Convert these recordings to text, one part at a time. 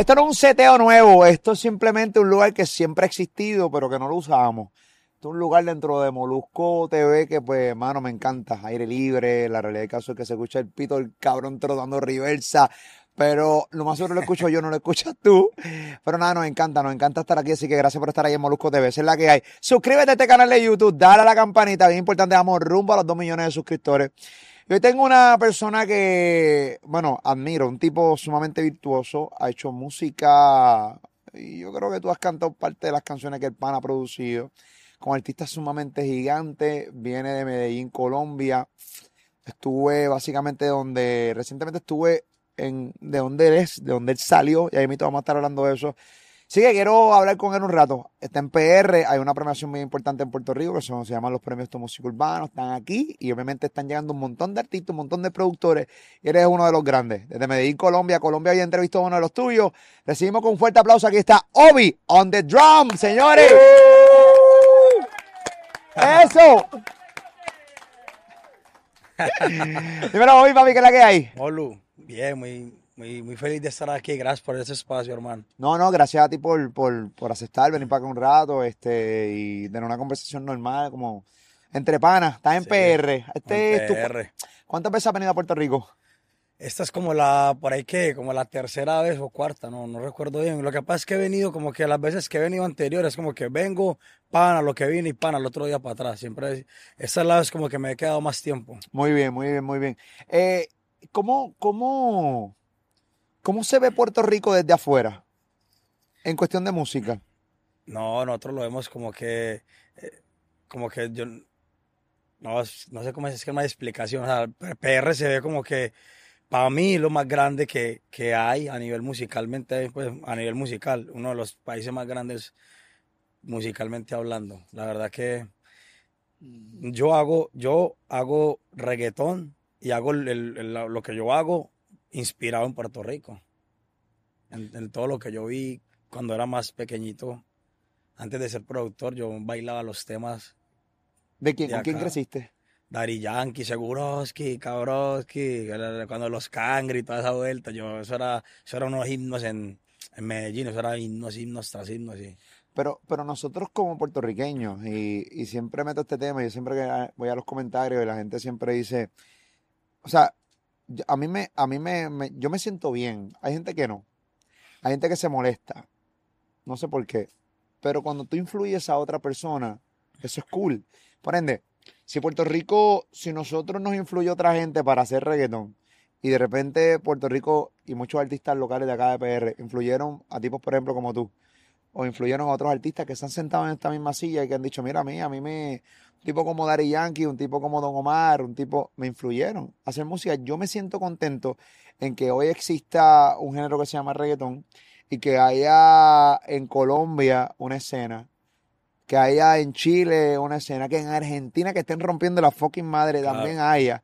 Esto no es un seteo nuevo, esto es simplemente un lugar que siempre ha existido, pero que no lo usábamos. Esto es un lugar dentro de Molusco TV que, pues, hermano, me encanta. Aire libre, la realidad del caso es que se escucha el pito del cabrón trotando reversa. Pero lo más seguro lo escucho yo, no lo escuchas tú. Pero nada, nos encanta, nos encanta estar aquí. Así que gracias por estar ahí en Molusco TV. Esa es la que hay. Suscríbete a este canal de YouTube, dale a la campanita, bien importante, vamos rumbo a los 2 millones de suscriptores. Yo tengo una persona que, bueno, admiro, un tipo sumamente virtuoso, ha hecho música y yo creo que tú has cantado parte de las canciones que el pan ha producido, con artistas sumamente gigantes, viene de Medellín, Colombia. Estuve básicamente donde, recientemente estuve en, de donde él es, de donde él salió, y ahí mismo vamos a estar hablando de eso. Sí que quiero hablar con él un rato. Está en PR, hay una premiación muy importante en Puerto Rico que son, se llaman los premios de música urbano, están aquí y obviamente están llegando un montón de artistas, un montón de productores y eres uno de los grandes. Desde Medellín, Colombia, Colombia había entrevistado a uno de los tuyos. Recibimos con un fuerte aplauso, aquí está Obi on the drum, señores. ¡Eso! Dímelo, Obi, papi, ¿qué es la que hay? Olu, bien, muy, muy, muy feliz de estar aquí. Gracias por ese espacio, hermano. No, no, gracias a ti por, por, por aceptar, venir para acá un rato este, y tener una conversación normal, como entre panas. Estás en Sí, PR. Este en es tu- PR. ¿Cuántas veces has venido a Puerto Rico? Esta es como la, por ahí que, como la tercera vez o cuarta, no, no recuerdo bien. Lo que pasa es que he venido como que las veces que he venido anteriores, como que vengo, pana, lo que vine y pana, el otro día para atrás. Siempre, esta es la vez como que me he quedado más tiempo. Muy bien, muy bien, muy bien. Eh, ¿cómo, cómo, ¿Cómo se ve Puerto Rico desde afuera? En cuestión de música. No, nosotros lo vemos como que, eh, como que yo, no, no sé cómo es, es que no explicación. O sea, PR se ve como que, para mí, lo más grande que, que hay a nivel musicalmente, pues, a nivel musical, uno de los países más grandes musicalmente hablando. La verdad que yo hago, yo hago reggaetón y hago lo que yo hago inspirado en Puerto Rico. En, en todo lo que yo vi cuando era más pequeñito, antes de ser productor, yo bailaba los temas ¿De quién? De ¿Con quién creciste? Daddy Yankee, Seguroski, Cabroski, cuando los Cangri y toda esa vuelta, yo, eso era, eso era unos himnos en, en Medellín, eso era himnos, himnos tras himnos, y Pero, pero nosotros como puertorriqueños, y, y siempre meto este tema, yo siempre voy a los comentarios y la gente siempre dice, o sea, a mí me, a mí me, yo me siento bien. Hay gente que no. Hay gente que se molesta. No sé por qué. Pero cuando tú influyes a otra persona, eso es cool. Por ende, si Puerto Rico, si nosotros nos influye otra gente para hacer reggaetón, y de repente Puerto Rico y muchos artistas locales de acá de PR influyeron a tipos, por ejemplo, como tú, o influyeron a otros artistas que se han sentado en esta misma silla y que han dicho, mira, a mí, a mí me, un tipo como Daddy Yankee, un tipo como Don Omar, un tipo, me influyeron a hacer música. Yo me siento contento en que hoy exista un género que se llama reggaetón y que haya en Colombia una escena, que haya en Chile una escena, que en Argentina que estén rompiendo la fucking madre Claro. también haya.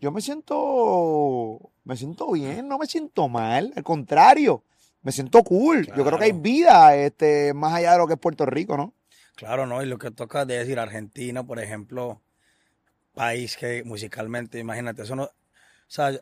Yo me siento, me siento bien, no me siento mal, al contrario, me siento cool. Yo creo que hay vida este, más allá de lo que es Puerto Rico, ¿no? Claro, ¿no? Y lo que toca de decir Argentina, por ejemplo, país que musicalmente, imagínate, eso no, o sea,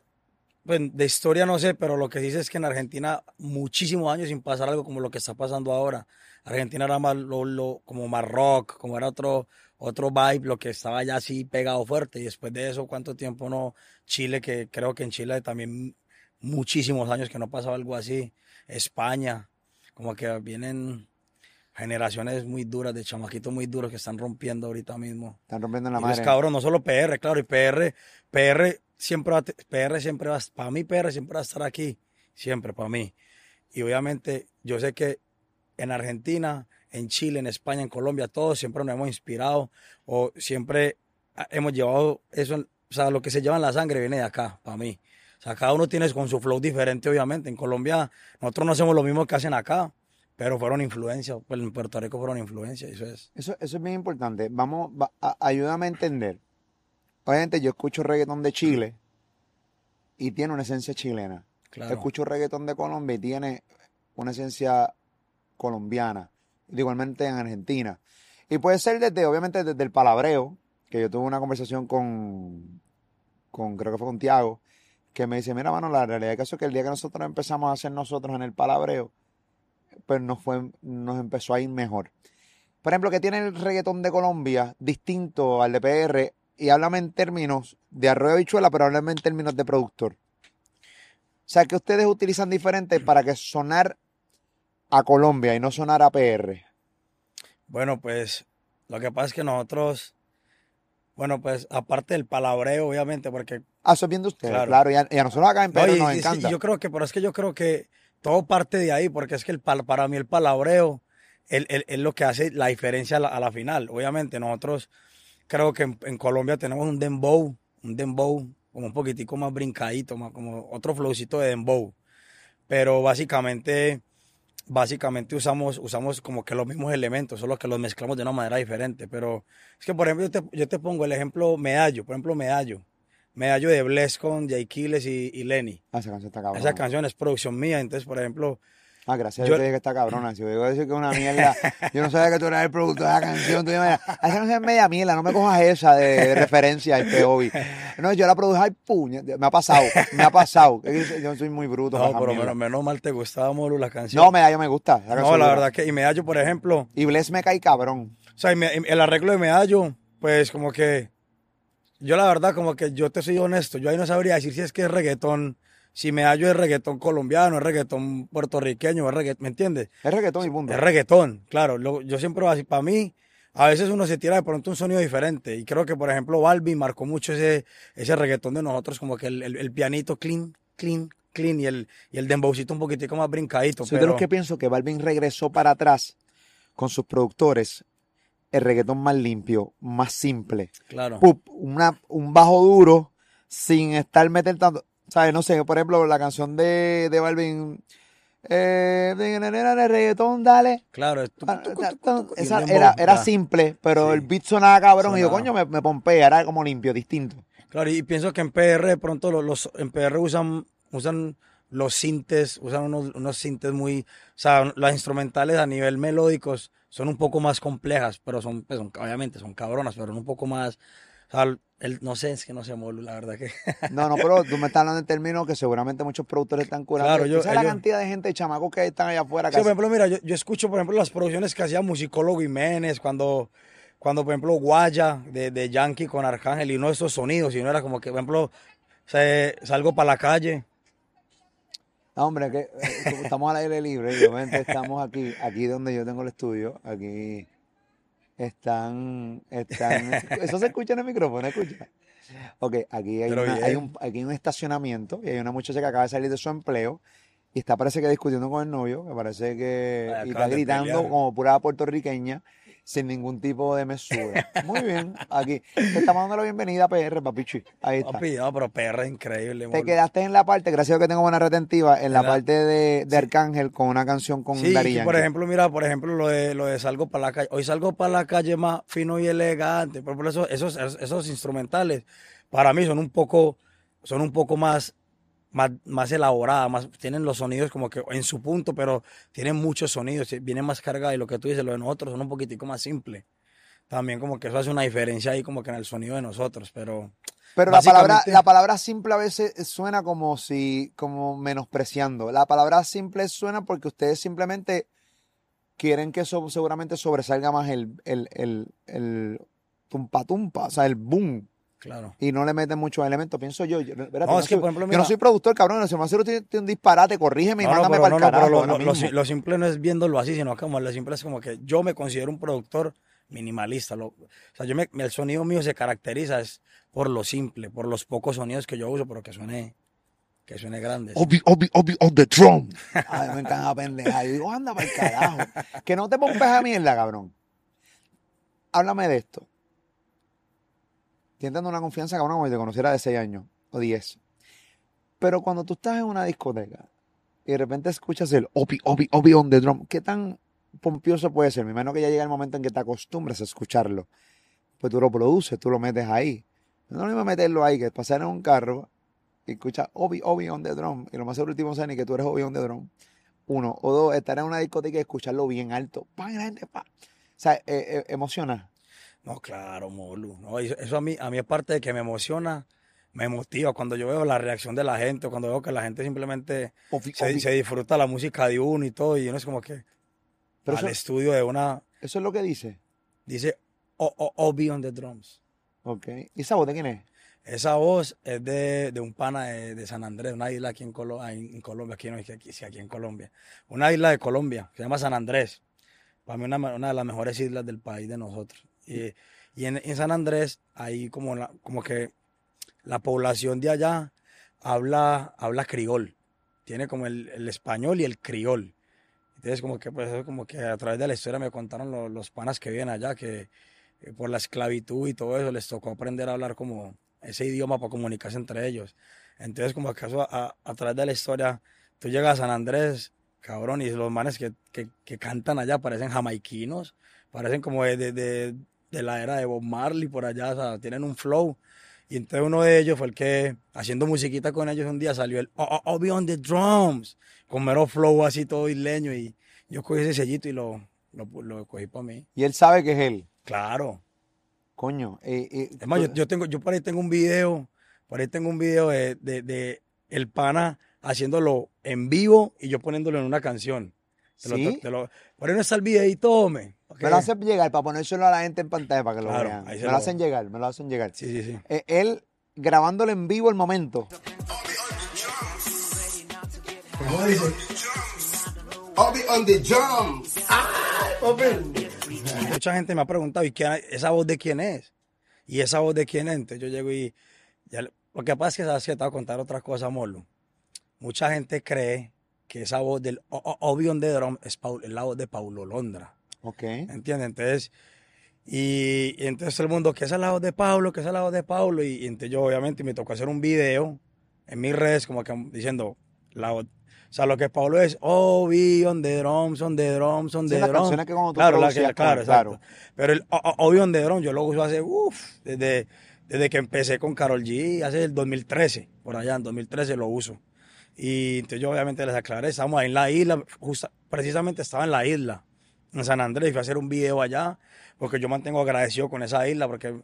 pues, de historia no sé, pero lo que dice es que en Argentina muchísimos años sin pasar algo como lo que está pasando ahora. Argentina era más lo, como más rock, como era otro otro vibe, lo que estaba ya así pegado fuerte y después de eso cuánto tiempo no Chile que creo que en Chile también muchísimos años que no pasaba algo así. España, como que vienen generaciones muy duras, de chamaquitos muy duros que están rompiendo ahorita mismo. Están rompiendo en la Y los cabros, no solo PR, claro, y PR, PR siempre va, PR siempre va, para mí PR siempre va a estar aquí, siempre para mí. Y obviamente yo sé que en Argentina, en Chile, en España, en Colombia, todos siempre nos hemos inspirado o siempre hemos llevado eso, o sea, lo que se lleva en la sangre viene de acá, para mí. O sea, cada uno tiene con su flow diferente, obviamente. En Colombia, nosotros no hacemos lo mismo que hacen acá, pero fueron influencia. Pues en Puerto Rico fueron influencia, eso es. Eso, eso es bien importante. Vamos, va- a- ayúdame a entender. Obviamente yo escucho reggaetón de Chile y tiene una esencia chilena. Claro. Escucho reggaetón de Colombia y tiene una esencia colombiana. Igualmente en Argentina. Y puede ser desde, obviamente, desde el palabreo, que yo tuve una conversación con, con creo que fue con Tiago, que me dice, mira, mano, la realidad es que el día que nosotros empezamos a hacer nosotros en el palabreo, pues nos, fue, nos empezó a ir mejor. Por ejemplo, que tiene el reggaetón de Colombia distinto al de PR y háblame en términos de arroyo bichuela, pero háblame en términos de productor. O sea, que ustedes utilizan diferente para que sonar a Colombia y no sonar a PR. Bueno, pues lo que pasa es que nosotros, bueno, pues aparte del palabreo, obviamente, porque... Ah, eso es bien de ustedes, claro. claro y, a, y, a, nosotros acá en PR no, y, nos y, encanta. yo creo que, pero es que yo creo que todo parte de ahí, porque es que el, para mí el palabreo es, es, lo que hace la diferencia a la, a la, final. Obviamente nosotros creo que en, en, Colombia tenemos un dembow, un dembow como un poquitico más brincadito, más como otro flowcito de dembow. Pero básicamente básicamente usamos, usamos como que los mismos elementos, solo que los mezclamos de una manera diferente. Pero es que, por ejemplo, yo te, yo te pongo el ejemplo Medallo, por ejemplo, Medallo. Medallo de Bless con Jay Kiles y, y, Lenny. Ah, esa canción está cabrona. Esa canción es producción mía, entonces, por ejemplo... Ah, gracias yo, a Dios que está cabrona. Si digo decir que es una mierda, yo no sabía que tú eras el productor de la canción. Tú esa canción es media mierda, no me cojas esa de, de referencia este hobby. No, yo la produje al puño. Me ha pasado, me ha pasado. Yo soy muy bruto. No, pero menos, menos, mal te gustaba, Molu, la canción. No, Medallo me gusta. La no, la verdad que, y Medallo, por ejemplo. Y Bless me cae cabrón. O sea, el arreglo de Medallo, pues como que. Yo la verdad, como que yo te soy honesto, yo ahí no sabría decir si es que es reggaetón, si Medallo es reggaetón colombiano, es reggaetón puertorriqueño, es reggaetón, ¿me entiendes? Es reggaetón y punto. Es reggaetón, claro. Lo, yo siempre, así, para mí, a veces uno se tira de pronto un sonido diferente. Y creo que, por ejemplo, Balvin marcó mucho ese, ese reggaetón de nosotros, como que el, el, el pianito clean, clean, clean y el, y el dembowcito un poquitico más brincadito. Soy pero... de los que pienso que Balvin regresó para atrás con sus productores el reggaetón más limpio, más simple. Claro. Pup, una, un bajo duro sin estar meter tanto. ¿Sabes? No sé, por ejemplo, la canción de, de Balvin. Eh, de reggaetón, dale. Claro, esa era, era simple, pero sí. el beat sonaba cabrón. Sonaba. Y yo, coño, me, me pompea, era como limpio, distinto. Claro, y pienso que en PR de pronto los, los en PR usan, usan los sintes, usan unos, unos sintes muy, o sea, las instrumentales a nivel melódicos son un poco más complejas, pero son, pues son obviamente son cabronas, pero un poco más, o sea, el, no sé, es que no sé, Molu, la verdad que. No, no, pero tú me estás hablando en términos que seguramente muchos productores están curando. Claro, yo. ¿Sabes la cantidad de gente, de chamacos que están allá afuera? Sí, por ejemplo, mira, yo, yo, escucho, por ejemplo, las producciones que hacía Musicólogo Jiménez, cuando, cuando por ejemplo, Guaya de, de Yankee con Arcángel y no esos sonidos, sino era como que, por ejemplo, se, salgo para la calle. No, hombre, que eh, estamos al aire libre, y obviamente estamos aquí, aquí donde yo tengo el estudio, aquí están, están, eso se escucha en el micrófono, escucha. Ok, aquí hay, una, hay, un, aquí hay un estacionamiento y hay una muchacha que acaba de salir de su empleo y está parece que discutiendo con el novio, que parece que y está gritando como pura puertorriqueña sin ningún tipo de mesura. Muy bien, aquí te estamos dando la bienvenida a PR, papichi. Ahí está. Papi, no, pero PR es increíble. Te quedaste en la parte, gracias a que tengo buena retentiva, en la parte de, de Sí. Arcángel con una canción con Sí, sí, por ejemplo, mira, por ejemplo, lo de, lo de salgo para la calle. Hoy salgo para la calle más fino y elegante. Por esos, esos, esos instrumentales para mí son un poco, son un poco más, más, más elaboradas, más, tienen los sonidos como que en su punto, pero tienen muchos sonidos, vienen más cargados y lo que tú dices, lo de nosotros son un poquitico más simple. También como que eso hace una diferencia ahí como que en el sonido de nosotros, pero Pero la palabra, la palabra simple a veces suena como si, como menospreciando. La palabra simple suena porque ustedes simplemente quieren que eso seguramente sobresalga más el, el, el, el tumpa tumpa, o sea, el boom. Claro. Y no le meten muchos elementos, pienso yo. yo, espérate, No, yo es que, soy, por ejemplo, yo no soy productor, cabrón. Si me hace tiene un disparate, corrígeme y No, no, mándame para no, el no, carajo. pero lo, lo lo- lo simple no es viéndolo así, sino como lo simple es como que yo me considero un productor minimalista. Lo, o sea, yo me, el sonido mío se caracteriza es por lo simple, por los pocos sonidos que yo uso, pero que suene, que suene grande. Obi, obi, obi on the drum. Ay, me encanta pendeja. Yo digo, anda para el carajo. Que no te pompees a mierda, cabrón. Háblame de esto. Dando una confianza, cabrón, como si te conociera de 6 años o 10. Pero cuando tú estás en una discoteca y de repente escuchas el obi, obi, obi on the drum, ¿qué tan pompioso puede ser? Me imagino que ya llega el momento en que te acostumbras a escucharlo. Pues tú lo produces, tú lo metes ahí. No es lo mismo meterlo ahí que pasar en un carro y escuchar Obi, Obi on the drum. Y lo más seguro sabe ni que tú eres Obi on the drum. Uno. O dos, estar en una discoteca y escucharlo bien alto. ¡Pam! la gente, pa! O sea, eh, eh, emociona. No, claro, Molu. No, eso, a mí, a mí aparte de que me emociona, me motiva cuando yo veo la reacción de la gente, cuando veo que la gente simplemente Ofi- se, ofi- se disfruta la música de uno y todo, y uno es como que Pero al eso, estudio de una, eso es lo que dice. dice, oh, oh, oh, be on the drums. Ok. ¿Y esa voz de quién es? Esa voz es de, de un pana de, de San Andrés, una isla aquí en, Colo- en en Colombia, aquí no aquí, aquí en Colombia. Una isla de Colombia, se llama San Andrés. Para mí una, una de las mejores islas del país de nosotros. Y, y en, en San Andrés, ahí como, la, como que la población de allá habla, habla criol. Tiene como el, el español y el criol. Entonces como que, pues, como que a través de la historia me contaron lo- los panas que viven allá, que eh, por la esclavitud y todo eso les tocó aprender a hablar como ese idioma para comunicarse entre ellos. Entonces, como acaso a, a través de la historia, tú llegas a San Andrés, cabrón, y los manes que, que, cantan allá parecen jamaiquinos, parecen como de- de la era de Bob Marley por allá, o sea, tienen un flow. Y entonces uno de ellos fue el que, haciendo musiquita con ellos un día, salió el Oh, oh, oh, be on the drums, con mero flow así todo isleño. Y yo cogí ese sellito y lo, lo, lo cogí para mí. Y él sabe que es él. Claro. Coño. eh, eh, Es más, yo, tengo, yo por ahí tengo un video, por ahí tengo un video de, de, de el pana haciéndolo en vivo y yo poniéndolo en una canción. Te lo- lo- por ahí no está el videito, hombre. Me lo hacen llegar para ponérselo a la gente en pantalla para que lo vean. Me se lo lo- hacen llegar, me lo hacen llegar. Sí, sí, sí. Eh, él grabándolo en vivo el momento. I'll be on the drums. Mucha gente me ha preguntado, ¿y quién, esa voz de quién es? ¿Y esa voz de quién es? Entonces yo llego y... ya lo que pasa es que, ¿sabes qué? Te voy a contar otra cosa, Molo. Mucha gente cree que esa voz del O- O- Obion de Drum es, Paul- es la voz de Paulo Londra. Ok. ¿Entiendes? Entonces, y, y entonces todo el mundo, esa es la voz de Pablo, esa es la voz de Pablo. Y, y entonces yo obviamente me tocó hacer un video en mis redes como que diciendo, la o sea, lo que Pablo es, oh, be on the drums, on the drums, on Sí, the las drums. canciones que cuando tú claro, la que- claro, exacto. claro. Pero el oh, oh, oh, be on the drums yo lo uso hace, uff, desde, desde que empecé con Carol G, hace el 2013, por allá, en 2013 lo uso. Y entonces yo obviamente les aclaré, estamos ahí en la isla, justa- precisamente estaba en la isla, en San Andrés, fui a hacer un video allá, porque yo mantengo agradecido con esa isla, porque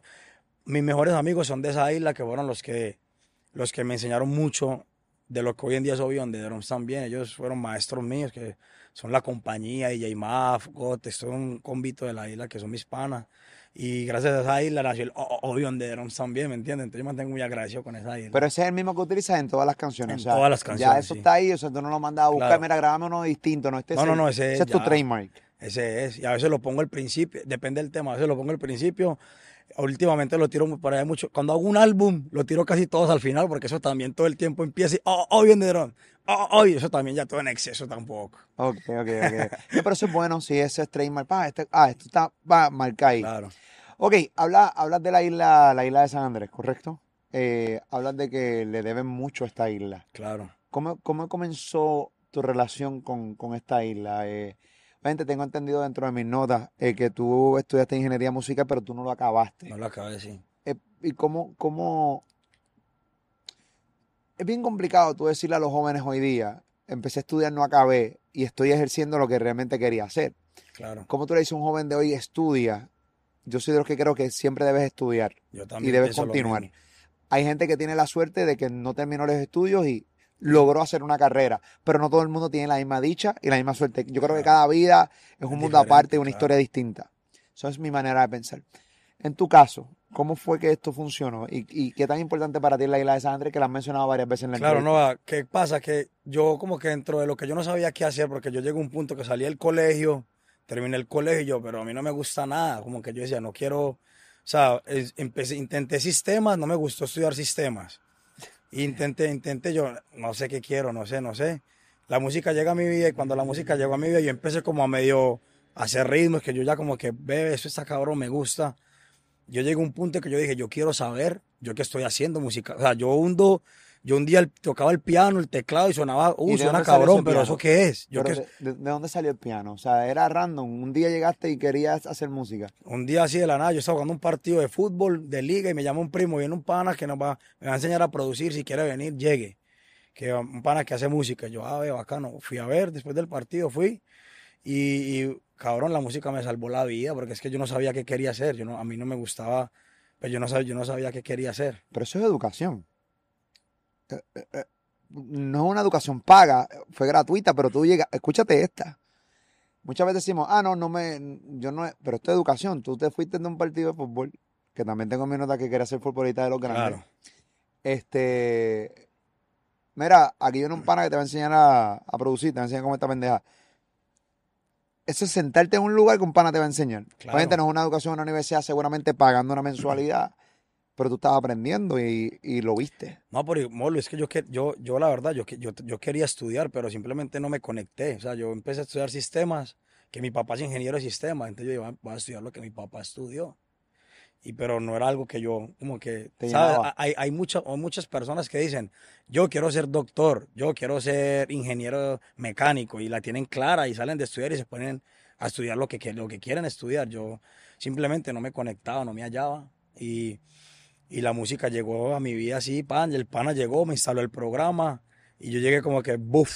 mis mejores amigos son de esa isla, que fueron los que, los que me enseñaron mucho de lo que hoy en día es Obion de Drums también. Ellos fueron maestros míos, que son la compañía, DJ Maf, Gotes, son un convito de la isla, que son mis panas. Y gracias a esa isla nació el Obion de Drums también, ¿me entiendes? Entonces yo me mantengo muy agradecido con esa isla. Pero ese es el mismo que utilizas en todas las canciones. En o sea, todas las Ya canciones, eso sí. está ahí, o sea, tú no lo mandas a buscar, Claro. mira, grabame uno distinto, no este No, es no, el- no, ese ese es tu ya. trademark. Ese es. Y a veces lo pongo al principio, depende del tema. A veces lo pongo al principio. Últimamente lo tiro por ahí mucho. Cuando hago un álbum, lo tiro casi todos al final, porque eso también todo el tiempo empieza y, oh, oh, dron. Oh, oh, y eso también ya todo en exceso tampoco. Ok, ok, ok. Sí, pero eso es bueno, si ese es trademark. Pa, este, ah, esto está va, marcado ahí. Claro. Ok, habla, hablas de la isla, la isla de San Andrés, ¿correcto? Eh, hablas de que le deben mucho a esta isla. Claro. ¿Cómo, cómo comenzó tu relación con, con esta isla? Eh, tengo entendido dentro de mis notas eh, que tú estudiaste ingeniería musical, pero tú no lo acabaste. No lo de decir. Eh, ¿Y cómo, cómo? Es bien complicado tú decirle a los jóvenes hoy día, empecé a estudiar, no acabé y estoy ejerciendo lo que realmente quería hacer. Claro. ¿Cómo tú le dices a un joven de hoy, estudia? Yo soy de los que creo que siempre debes estudiar. Yo también debes pienso lo continuar. Hay gente que tiene la suerte de que no terminó los estudios y logró hacer una carrera, pero no todo el mundo tiene la misma dicha y la misma suerte. Yo creo que cada vida es un Es mundo aparte, diferente, una claro. historia distinta. Esa es mi manera de pensar. En tu caso, ¿cómo fue que esto funcionó? ¿Y, y qué tan importante para ti es la isla de San Andrés que la has mencionado varias veces en la Claro, entrevista? no, ¿qué pasa? Que yo como que dentro de lo que yo no sabía qué hacer, porque yo llegué a un punto que salí del colegio, terminé el colegio, pero a mí no me gusta nada, como que yo decía, no quiero, o sea, empecé, intenté sistemas, no me gustó estudiar sistemas. Intenté, intenté yo, no sé qué quiero, no sé, no sé. La música llega a mi vida y cuando la música llegó a mi vida yo empecé como a medio hacer ritmos que yo ya como que, ve, eso está cabrón, me gusta. Yo llegué a un punto que yo dije, yo quiero saber, yo qué estoy haciendo música. O sea, yo hundo, yo un día tocaba el piano, el teclado y sonaba, ¿Y uh, de suena cabrón, pero? ¿eso qué es? Yo de, de- de dónde salió el piano? O sea, era random. Un día llegaste y querías hacer música. un día así de la nada, yo estaba jugando un partido de fútbol, de liga, y me llama un primo, viene un pana que nos va, me va a enseñar a producir, si quiere venir, llegue. Que un pana que hace música. Yo, ah, ve, bacano. Fui a ver, después del partido fui, y, y, cabrón, la música me salvó la vida, porque es que yo no sabía qué quería hacer, yo no, a mí no me gustaba, pero yo no sabía, yo no sabía qué quería hacer. Pero eso es educación. No es una educación paga, fue gratuita, pero tú llegas, escúchate esta. Muchas veces decimos, ah, no, no me, yo no, pero esto es educación. Tú te fuiste de un partido de fútbol, que también tengo mi nota que quería ser futbolista de los grandes. Claro. Este, mira, aquí viene un pana que te va a enseñar a, a producir, te va a enseñar cómo esta pendeja. Eso es sentarte en un lugar que un pana te va a enseñar. Claro. Obviamente no es una educación en una universidad, seguramente pagando una mensualidad, pero tú estabas aprendiendo y, y lo viste. No, pero Molo, es que yo, yo, yo la verdad, yo, yo, yo quería estudiar, pero simplemente no me conecté. O sea, yo empecé a estudiar sistemas, que mi papá es ingeniero de sistemas, entonces yo iba- a estudiar lo que mi papá estudió. Y pero no era algo que yo, como que, ¿sabes? Hay, hay, mucha- hay muchas personas que dicen, yo quiero ser doctor, yo quiero ser ingeniero mecánico, y la tienen clara y salen de estudiar y se ponen a estudiar lo que- lo que quieren estudiar. Yo simplemente no me conectaba, no me hallaba. Y, y la música llegó a mi vida así, pan, y el pana llegó, me instaló el programa y yo llegué como que, buf,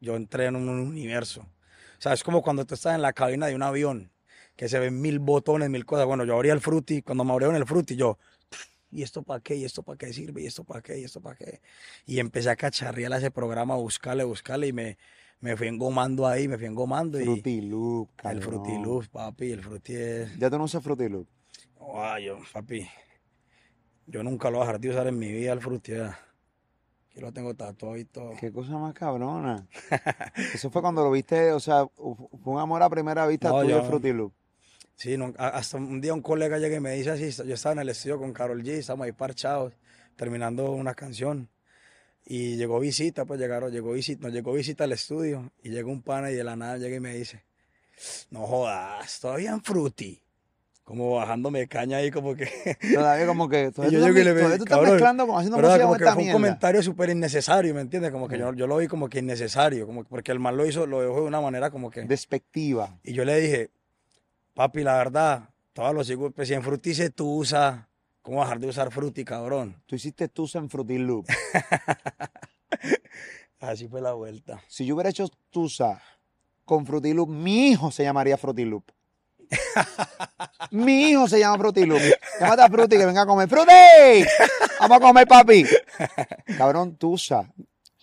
yo entré en un universo. O sea, es como cuando tú estás en la cabina de un avión, que se ven mil botones, mil cosas. Bueno, yo abría el fruity, cuando me abrieron el fruity, yo, ¿y esto para qué? ¿Y esto para qué sirve? ¿Y esto para qué? ¿Y esto para qué? Y empecé a cacharrear a ese programa, a buscarle, buscarle, y me, me fui engomando ahí, me fui engomando. Y Fruity Loop, el Loops, papi, el Fruity es... Ya tú no usas. Ay, yo, papi, yo nunca lo voy a dejar de usar en mi vida el ya. Aquí lo tengo tatuado y todo. Qué cosa más cabrona. Eso fue cuando lo viste, o sea, fue un amor a primera vista No, tuyo yo- el Fruity Loop. Sí, no, hasta un día un colega llega y me dice así, yo estaba en el estudio con Carol G, estábamos ahí parchados, terminando una canción. Y llegó visita, pues llegaron, llegó visita, nos llegó visita al estudio y llegó un pana y de la nada llega y me dice, no jodas, todavía en Fruity. Como bajándome caña ahí como que... Todavía como que, todavía tú, yo todavía tú estás cabrón, mezclando, como haciendo música Como con que fue un comentario súper innecesario, ¿me entiendes? Como que yo, yo lo vi como que innecesario, como que- porque el man lo hizo, lo dejó de una manera como que... Despectiva. Y yo le dije, papi, la verdad, todos los sigo, pues si en Fruity se tú usa, ¿cómo bajar de usar Fruity, cabrón? Tú hiciste Tusa en Fruity Loop. Así fue la vuelta. Si yo hubiera hecho Tusa con Fruity Loop, mi hijo se llamaría Fruity Loop. Mi hijo se llama Fruity Loop. Llámate a Fruity que venga a comer. ¡Fruity! Vamos a comer, papi. Cabrón, Tusa.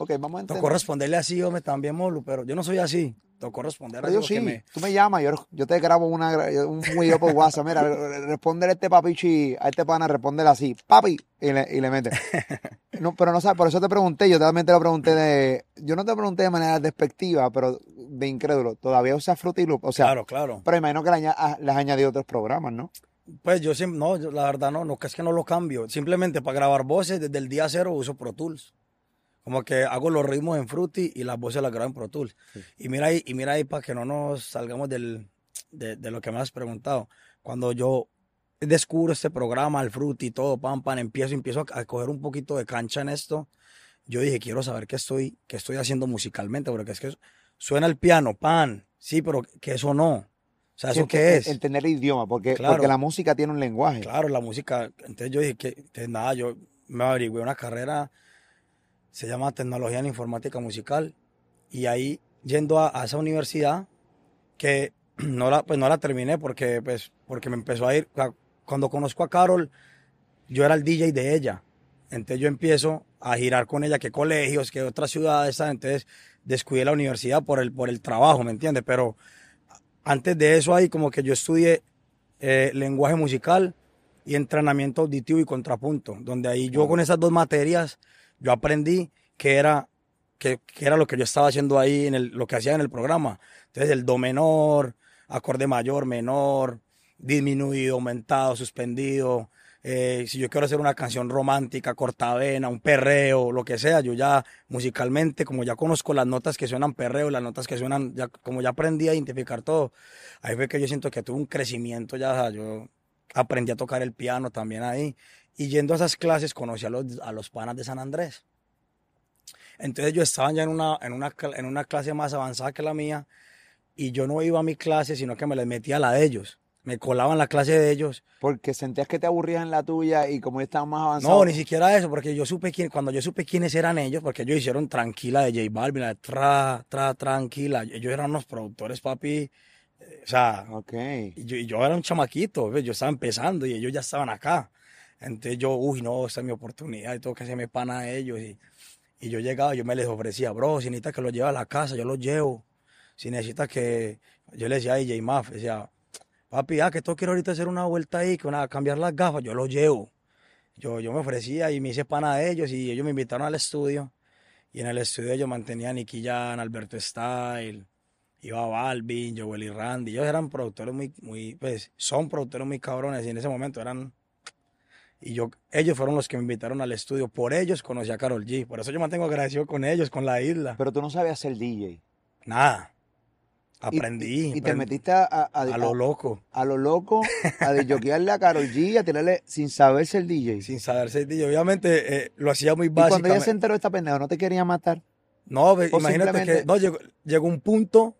Ok, vamos a entender. Tocó responderle así, hombre, también, Molu, pero yo no soy así. Tocó responder Pero así yo sí, me... tú me llamas, yo, yo te grabo una, un video por WhatsApp. Mira, responder a este papichi, a este pana, responder así, papi, y le, y le mete. No, pero no sabes, por eso te pregunté, yo también te lo pregunté de, yo no te pregunté de manera despectiva, pero de incrédulo. Todavía usas Fruity Loop, o sea, Claro, claro. pero imagino que le, aña- ah, le has añadido otros programas, ¿no? Pues yo siempre, no, yo la verdad no, no, que es que no lo cambio. Simplemente para grabar voces desde el día cero uso Pro Tools. Como que hago los ritmos en Fruity y las voces las grabo en Pro Tools. Y mira ahí, y mira ahí para que no nos salgamos del, de, de lo que me has preguntado. Cuando yo descubro este programa, el Fruity y todo, pam, pam, empiezo, empiezo a, a coger un poquito de cancha en esto. Yo dije, quiero saber qué estoy, qué estoy haciendo musicalmente, porque es que suena el piano, pan, sí, pero que eso no. O sea, ¿eso Sí, qué es? Entender el idioma, porque, Claro. porque la música tiene un lenguaje. Claro, la música. Entonces yo dije que, que nada, yo me averigüé una carrera, se llama Tecnología en Informática Musical, y ahí yendo a, a esa universidad, que no la, pues no la terminé porque, pues, porque me empezó a ir. Cuando conozco a Carol, yo era el DJ de ella. Entonces yo empiezo a girar con ella, qué colegios, qué otras ciudades, ¿sabes? entonces descuidé la universidad por el, por el trabajo, ¿me entiendes? Pero antes de eso ahí como que yo estudié eh, lenguaje musical y entrenamiento auditivo y contrapunto, donde ahí yo con esas dos materias yo aprendí que era que, era lo que yo estaba haciendo ahí en lo que hacía en el programa. Entonces el do menor, acorde mayor, menor, disminuido, aumentado, suspendido. eh, si yo quiero hacer una canción romántica, cortavena, un perreo, lo que sea, yo ya musicalmente, como ya conozco las notas que suenan perreo, las notas que suenan, ya, como ya aprendí a identificar todo, ahí fue que yo siento que tuve un crecimiento ya, yo aprendí a tocar el piano también ahí. Y yendo a esas clases conocí a los, a los panas de San Andrés. Entonces yo estaba ya en una, en, una, en una clase más avanzada que la mía y yo no iba a mi clase, sino que me les metía a la de ellos. Me colaba en la clase de ellos. Porque sentías que te aburrías en la tuya y como estaban más avanzados. No, ni siquiera eso, porque yo supe quién, cuando yo supe quiénes eran ellos, porque ellos hicieron Tranquila de J Balvin, la de Tra, Tra, Tranquila. Ellos eran unos productores, papi. eh, O sea, Ok. y yo, y yo era un chamaquito, ¿ves? yo estaba empezando y ellos ya estaban acá. Entonces yo, uy, no, esta es mi oportunidad, y tengo que hacerme pana a ellos. Y, y yo llegaba, yo me les ofrecía, bro, si necesitas que los lleve a la casa, yo los llevo. Si necesitas que, yo le decía a DJ Maf, decía, papi, ah, que tú quiero ahorita hacer una vuelta ahí, que cambiar las gafas, yo los llevo. Yo, yo me ofrecía y me hice pana de ellos y ellos me invitaron al estudio. Y en el estudio yo mantenía a Nicky Jan, Alberto Style, iba Balvin, Joel y Randy. Ellos eran productores muy, muy, pues, son productores muy cabrones y en ese momento eran... Y yo, ellos fueron los que me invitaron al estudio. Por ellos conocí a Carol G. Por eso yo mantengo agradecido con ellos, con la isla. Pero tú no sabías ser DJ. Nada. Aprendí. Y, te aprendí. metiste a, a, a- a lo loco. a lo loco, a desjoquearle a Carol G, a tirarle sin saber ser DJ. Sin saber ser DJ. Obviamente eh, lo hacía muy y cuando ella se enteró de esta pendeja, ¿no te quería matar? No, O imagínate simplemente- que no, llegó, llegó un punto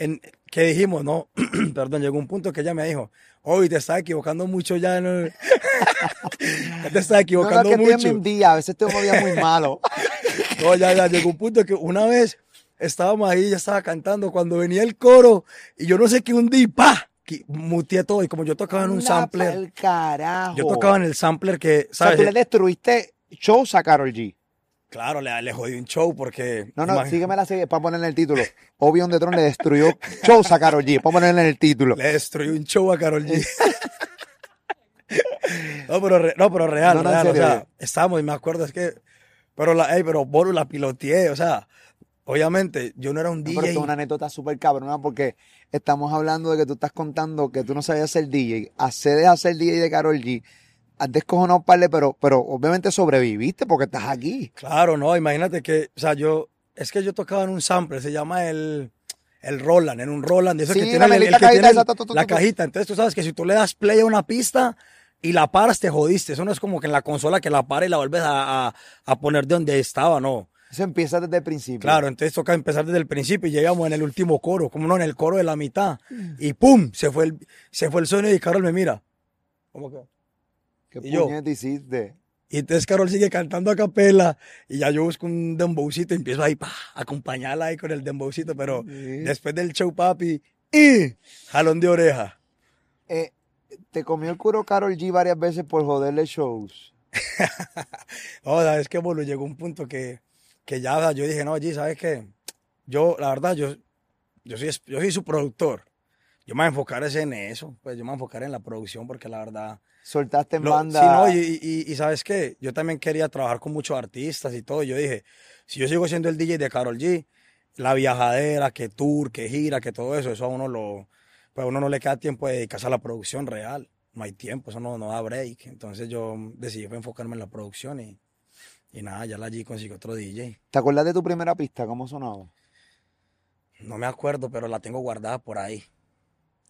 en que dijimos, no, perdón, llegó un punto que ella me dijo, hoy te estás equivocando mucho ya, no, te estás No, no, equivocando que mucho. mi día, a veces tengo un día muy malo. No, ya, ya, llegó un punto que una vez estábamos ahí, ya estaba cantando, cuando venía el coro, y yo no sé qué un día, ¡pa! Muteé todo, y como yo tocaba en un sampler, yo tocaba en el sampler que, O sea, ¿sabes? tú le destruiste shows a Carol G. Claro, le, le jodí un show porque... No, no, sígueme la serie para ponerle el título. Obi on the Throne le destruyó shows a Carol G. Para ponerle en el título. Le destruyó un show a Carol G. no, pero, re- no, pero real, No, real. O serio, sea, estábamos y me acuerdo, es que. Pero, la, ey, pero Boru la piloteé, o sea, obviamente yo no era un No, DJ. pero es una anécdota súper cabrona porque estamos hablando de que tú estás contando que tú no sabías ser DJ, accedes a ser DJ de Carol G, has descojonado un par de, pero, pero obviamente sobreviviste porque estás aquí. Claro, no, imagínate que, o sea, yo. Es que yo tocaba en un sample, se llama el. El Roland, en un Roland, eso Sí, que la tiene, el- el melita que cajita tiene esa, el- tu, tu, tu, la cajita. Entonces tú sabes que si tú le das play a una pista y la paras, te jodiste. Eso no es como que en la consola que la para y la vuelves a, a- a poner de donde estaba, no. Eso empieza desde el principio. Claro, entonces toca empezar desde el principio y llegamos en el último coro, como no, en el coro de la mitad. Y ¡pum! Se fue el, se fue el sonido y Carol me mira. ¿Cómo que? ¿Qué y yo. puñeta hiciste? Y entonces Carol sigue cantando a capela y ya yo busco un dembowcito y empiezo ahí, pa, a acompañarla ahí con el dembowcito, pero Sí. después del show, papi, y jalón de oreja. Eh, te comió el culo Carol G varias veces por joderle shows. No, es que bueno, llegó un punto que, que ya yo dije, no, G, ¿sabes qué? Yo, la verdad, yo, yo, soy, yo soy su productor. Yo me voy a enfocar en eso, pues yo me voy a enfocar en la producción porque la verdad... Soltaste en Lo- banda. sí, no, y, y- y ¿sabes qué? Yo también quería trabajar con muchos artistas y todo. Yo dije, si yo sigo siendo el DJ de Carol G, la viajadera, que tour, que gira, que todo eso, eso a uno lo... Pues a uno no le queda tiempo de dedicarse a la producción real. No hay tiempo, eso no, no da break. Entonces yo decidí enfocarme en la producción y, y nada, ya la G consiguió otro DJ. ¿Te acuerdas de tu primera pista? ¿Cómo sonaba? No me acuerdo, pero la tengo guardada por ahí.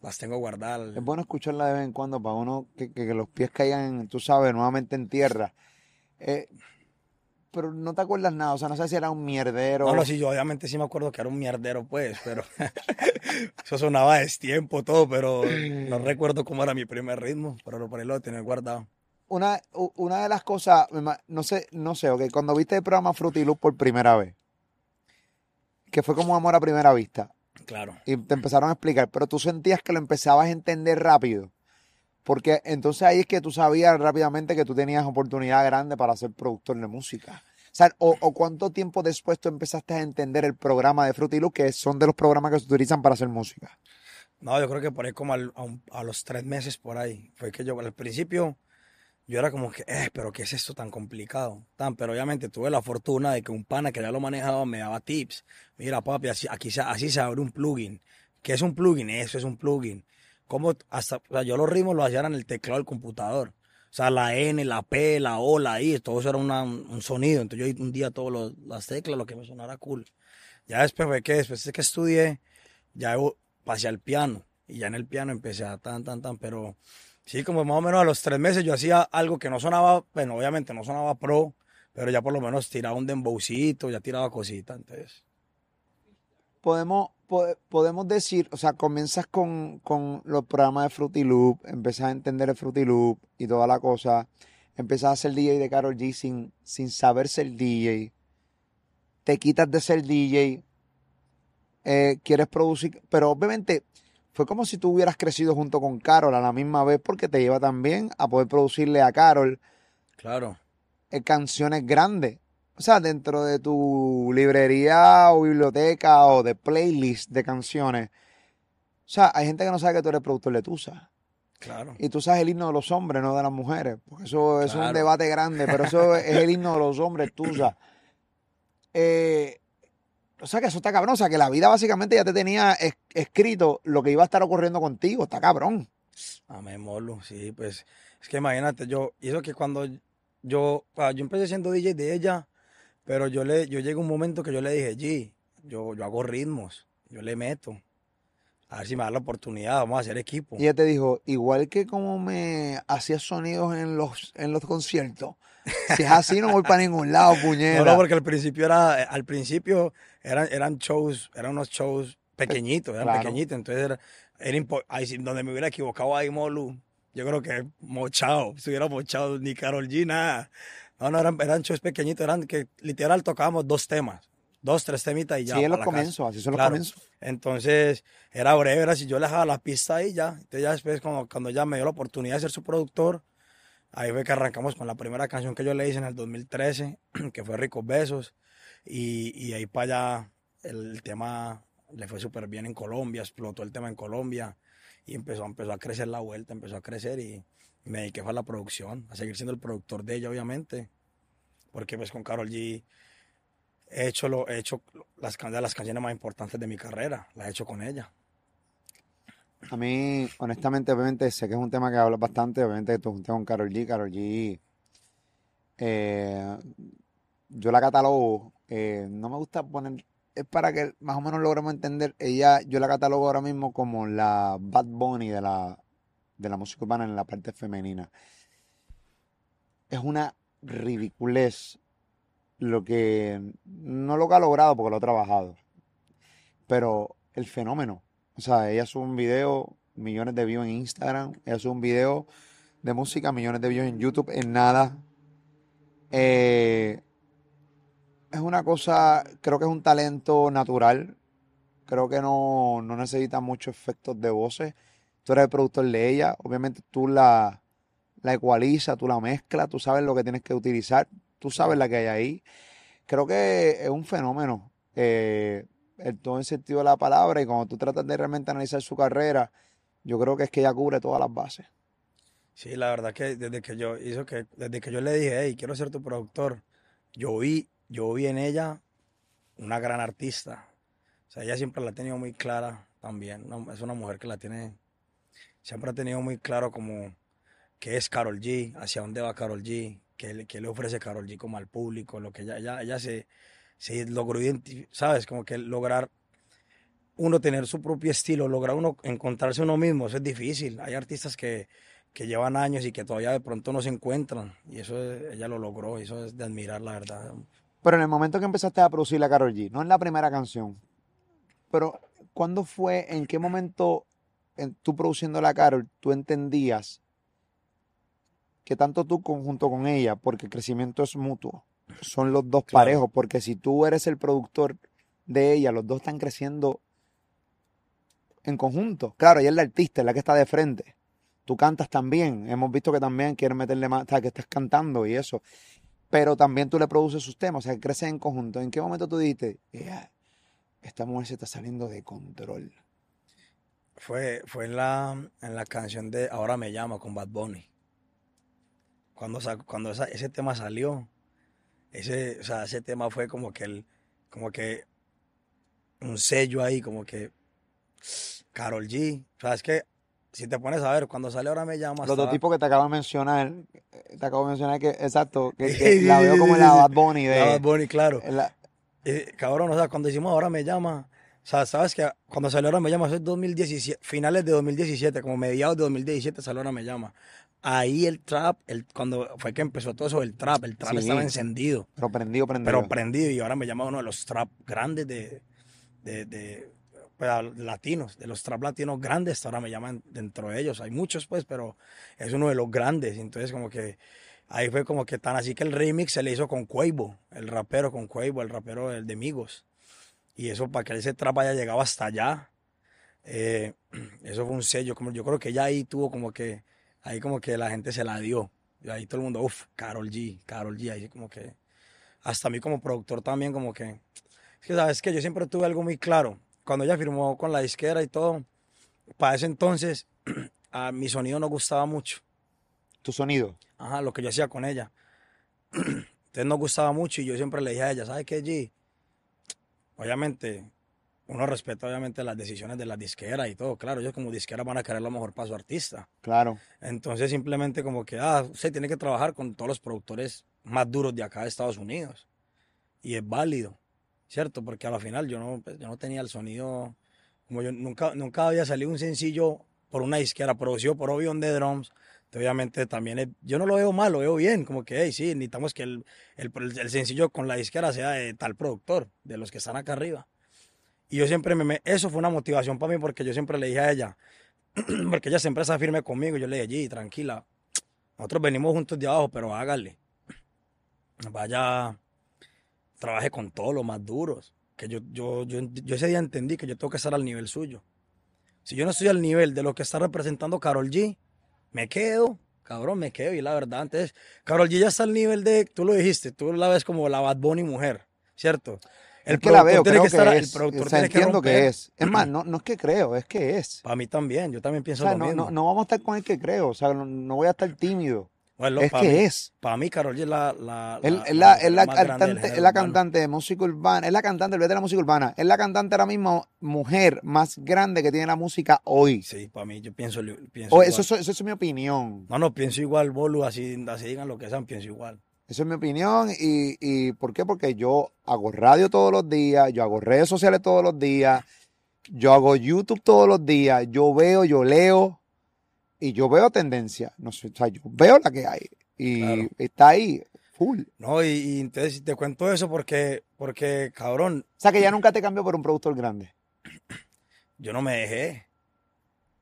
Las tengo guardadas. Es bueno escucharla de vez en cuando para uno que, que- que los pies caigan, tú sabes, nuevamente en tierra. Eh, pero no te acuerdas nada, o sea, no sé si era un mierdero. No, no, sí, yo obviamente sí me acuerdo que era un mierdero, pues, pero eso sonaba a tiempo todo, pero no recuerdo cómo era mi primer ritmo, pero lo por ahí lo de tener guardado. Una, una de las cosas, no sé, no sé, ok, cuando viste el programa Fruity Loop por primera vez, que fue como amor a primera vista, Claro. y te empezaron a explicar, pero tú sentías que lo empezabas a entender rápido. Porque entonces ahí es que tú sabías rápidamente que tú tenías oportunidad grande para ser productor de música. O sea, o, o cuánto tiempo después tú empezaste a entender el programa de Fruity Loop, que son de los programas que se utilizan para hacer música. No, yo creo que por ahí como al- a, un- a los tres meses por ahí, fue que yo al principio, yo era como que, eh, pero ¿qué es esto tan complicado? Tan, pero obviamente tuve la fortuna de que un pana que ya lo manejaba me daba tips. Mira, papi, así, aquí se, así se abre un plugin. ¿Qué es un plugin? Eso es un plugin. Como hasta, o sea, yo los ritmos los hacía en el teclado del computador. O sea, la N, la P, la O, la I, todo eso era un sonido. Entonces yo un día todas las teclas, lo que me sonara cool. Ya después fue que después de que estudié, ya pasé al piano. Y ya en el piano empecé a tan, tan, tan. Pero sí, como más o menos a los tres meses yo hacía algo que no sonaba, bueno, obviamente no sonaba pro, pero ya por lo menos tiraba un dembowcito, ya tiraba cositas. Entonces, Podemos, po- podemos decir, o sea, comienzas con, con los programas de Fruity Loop, empiezas a entender el Fruity Loop y toda la cosa, empiezas a ser DJ de Karol G sin, sin saber ser DJ, te quitas de ser DJ, eh, quieres producir, pero obviamente fue como si tú hubieras crecido junto con Carol a la misma vez porque te lleva también a poder producirle a Carol Claro. eh, canciones grandes. O sea, dentro de tu librería o biblioteca o de playlist de canciones. O sea, hay gente que no sabe que tú eres productor de Tusa. Claro. Y tú sabes el himno de los hombres, no de las mujeres. Porque eso, eso es un debate grande, pero eso es el himno de los hombres, Tusa. Eh, o sea, que eso está cabrón. O sea, que la vida básicamente ya te tenía es- escrito lo que iba a estar ocurriendo contigo. Está cabrón. Amén, Molu, sí, pues es que imagínate, yo, y eso que cuando yo, ah, yo empecé siendo DJ de ella, pero yo le, yo llegué a un momento que yo le dije, G, yo, yo hago ritmos, yo le meto, a ver si me da la oportunidad, vamos a hacer equipo. Y ella te dijo, igual que como me hacías sonidos en los, en los conciertos, si es así no voy para ningún lado, No, puñera. no, porque al principio era, al principio eran, eran shows, eran unos shows pequeñitos, eran Claro. pequeñitos, entonces era, era ahí donde me hubiera equivocado ahí, Molu, yo creo que mochado, si hubiera mochado ni Carol G, nada. No, no, eran, eran shows pequeñitos, eran que literal tocábamos dos temas, dos, tres temitas y ya. sí, en los comienzos, así son los Claro. comienzos. Entonces, era breve, era si yo le dejaba la pista ahí ya. Entonces ya después, cuando, cuando ella me dio la oportunidad de ser su productor, ahí fue que arrancamos con la primera canción que yo le hice en el 2013, que fue Ricos Besos. Y, y ahí para allá el tema le fue súper bien en Colombia, explotó el tema en Colombia y empezó, empezó a crecer la vuelta, empezó a crecer y me dediqué a la producción, a seguir siendo el productor de ella, obviamente. Porque pues con Carol G he hecho, lo, he hecho las, las canciones más importantes de mi carrera, las he hecho con ella. A mí, honestamente, obviamente, sé que es un tema que hablas bastante. Obviamente, tú juntas con Carol G. Carol G. eh, yo la catalogo. eh, no me gusta poner. Es para que más o menos logremos entender. Ella, yo la catalogo ahora mismo como la Bad Bunny de la, de la música urbana en la parte femenina. Es una ridiculez lo que. No lo que ha logrado porque lo ha trabajado. Pero el fenómeno. O sea, ella sube un video, millones de views en Instagram. Ella sube un video de música, millones de views en YouTube, en nada. Eh, es una cosa, creo que es un talento natural. Creo que no, no necesita muchos efectos de voces. Tú eres el productor de ella. Obviamente tú la, la ecualizas, tú la mezclas, tú sabes lo que tienes que utilizar. Tú sabes la que hay ahí. Creo que es un fenómeno. eh, en todo el sentido de la palabra y cuando tú tratas de realmente analizar su carrera, yo creo que es que ella cubre todas las bases. Sí, la verdad que desde que yo hizo que, desde que yo le dije, hey, quiero ser tu productor, yo vi, yo vi en ella una gran artista. O sea, ella siempre la ha tenido muy clara también. Es una mujer que la tiene, siempre ha tenido muy claro como qué es Carol G, hacia dónde va Carol G, qué, qué le ofrece Carol G como al público, lo que ella, ella, ella se, se logró ¿sabes? Como que lograr uno tener su propio estilo, lograr uno encontrarse uno mismo, eso es difícil. Hay artistas que, que llevan años y que todavía de pronto no se encuentran. Y eso es- ella lo logró, eso es de admirar, la verdad. Pero en el momento que empezaste a producir la Karol G, no en la primera canción, pero ¿cuándo fue, en qué momento en, tú produciendo la Karol, tú entendías que tanto tú conjunto con ella, porque el crecimiento es mutuo, son los dos Claro. parejos, porque si tú eres el productor de ella, los dos están creciendo en conjunto. Claro, ella es la artista, es la que está de frente. Tú cantas también, hemos visto que también quieres meterle más, o sea, que estás cantando y eso pero también tú le produces sus temas, o sea, crecen en conjunto. ¿En qué momento tú dijiste, "Ea, esta mujer se está saliendo de control? Fue, fue en la, en la canción de Ahora me llama con Bad Bunny. Cuando, cuando esa- ese tema salió, ese, o sea, ese tema fue como que el, como que un sello ahí, como que Carol G. O sea, es que si te pones a ver, cuando sale Ahora me llama, Los dos tipos que te acabo de mencionar, eh, te acabo de mencionar que, exacto, que, que la veo como la. Bad Bunny de... la Bad Bunny, claro. la- Eh, cabrón, o sea, cuando hicimos Ahora me llama, o sea, sabes que cuando salió Ahora me llama, eso es 2017, finales de 2017, como mediados de 2017 salió Ahora me llama. Ahí el trap, el, cuando fue que empezó todo eso, el trap, el trap Sí. estaba encendido, pero prendido, prendido. pero prendido, y ahora me llama uno de los trap grandes de, de, de, pues, latinos, de los trap latinos grandes, ahora me llaman dentro de ellos. Hay muchos, pues, pero es uno de los grandes. Entonces, como que ahí fue como que tan así que el remix se le hizo con Quavo, el rapero con Quavo, el rapero el de Migos. Y eso para que ese trap haya llegado hasta allá, Eh, eso fue un sello, como yo creo que ya ahí tuvo como que, ahí como que la gente se la dio. Y ahí todo el mundo, uff, Carol G, Carol G, ahí como que, hasta a mí como productor también como que, es que sabes que yo siempre tuve algo muy claro. Cuando ella firmó con la disquera y todo, para ese entonces, a mi sonido no gustaba mucho. Tu sonido. Ajá, lo que yo hacía con ella. Entonces no gustaba mucho y yo siempre le dije a ella, ¿sabes qué, G? Obviamente, uno respeta obviamente las decisiones de la disquera y todo. Claro, ellos como disquera van a querer lo mejor para su artista. Claro. Entonces simplemente como que, ah, usted tiene que trabajar con todos los productores más duros de acá de Estados Unidos. Y es válido, ¿cierto? Porque a la final yo no, pues, yo no tenía el sonido, como yo nunca, nunca había salido un sencillo por una disquera producido por Obion de Drums. Entonces, obviamente también, es- yo no lo veo mal, lo veo bien, como que, hey, sí, necesitamos que el, el, el sencillo con la disquera sea de tal productor, de los que están acá arriba. Y yo siempre me, eso fue una motivación para mí porque yo siempre le dije a ella, porque ella siempre está firme conmigo. Yo le dije, G, tranquila, nosotros venimos juntos de abajo, pero hágale. Vaya, trabaje con todos los más duros. Que yo, yo, yo, yo ese día entendí que yo tengo que estar al nivel suyo. Si yo no estoy al nivel de lo que está representando Carol G, me quedo, cabrón, me quedo. Y la verdad, entonces, Carol G ya está al nivel de, tú lo dijiste, tú la ves como la Bad Bunny mujer, ¿cierto? Es que la veo, tiene creo que estar, que el productor O sea, tiene que entiendo que romper. es. Es más, no, no es que creo, es que es. Para mí también, yo también O pienso sea, lo no, mismo. no, no vamos a estar con el que creo. O sea, no, no voy a estar tímido. Bueno, es que mí, es. Para mí, Karol G es la, la, la- es la, cantante, es la cantante de música urbana, es la cantante, de la música urbana, es la cantante ahora mismo mujer más grande que tiene la música hoy. Sí, para mí, yo pienso, pienso O igual. eso, eso, eso es mi opinión. No, no, pienso igual, Bolu, así, así digan lo que sean, pienso igual. Eso es mi opinión. Y, y ¿por qué? Porque yo hago radio todos los días, yo hago redes sociales todos los días, yo hago YouTube todos los días, yo veo, yo leo y yo veo tendencia. No sé, o sea, yo veo la que hay y Claro. está ahí, full. No, y, y entonces te cuento eso porque, porque, cabrón, O sea, que ya nunca te cambió por un productor grande. yo no me dejé.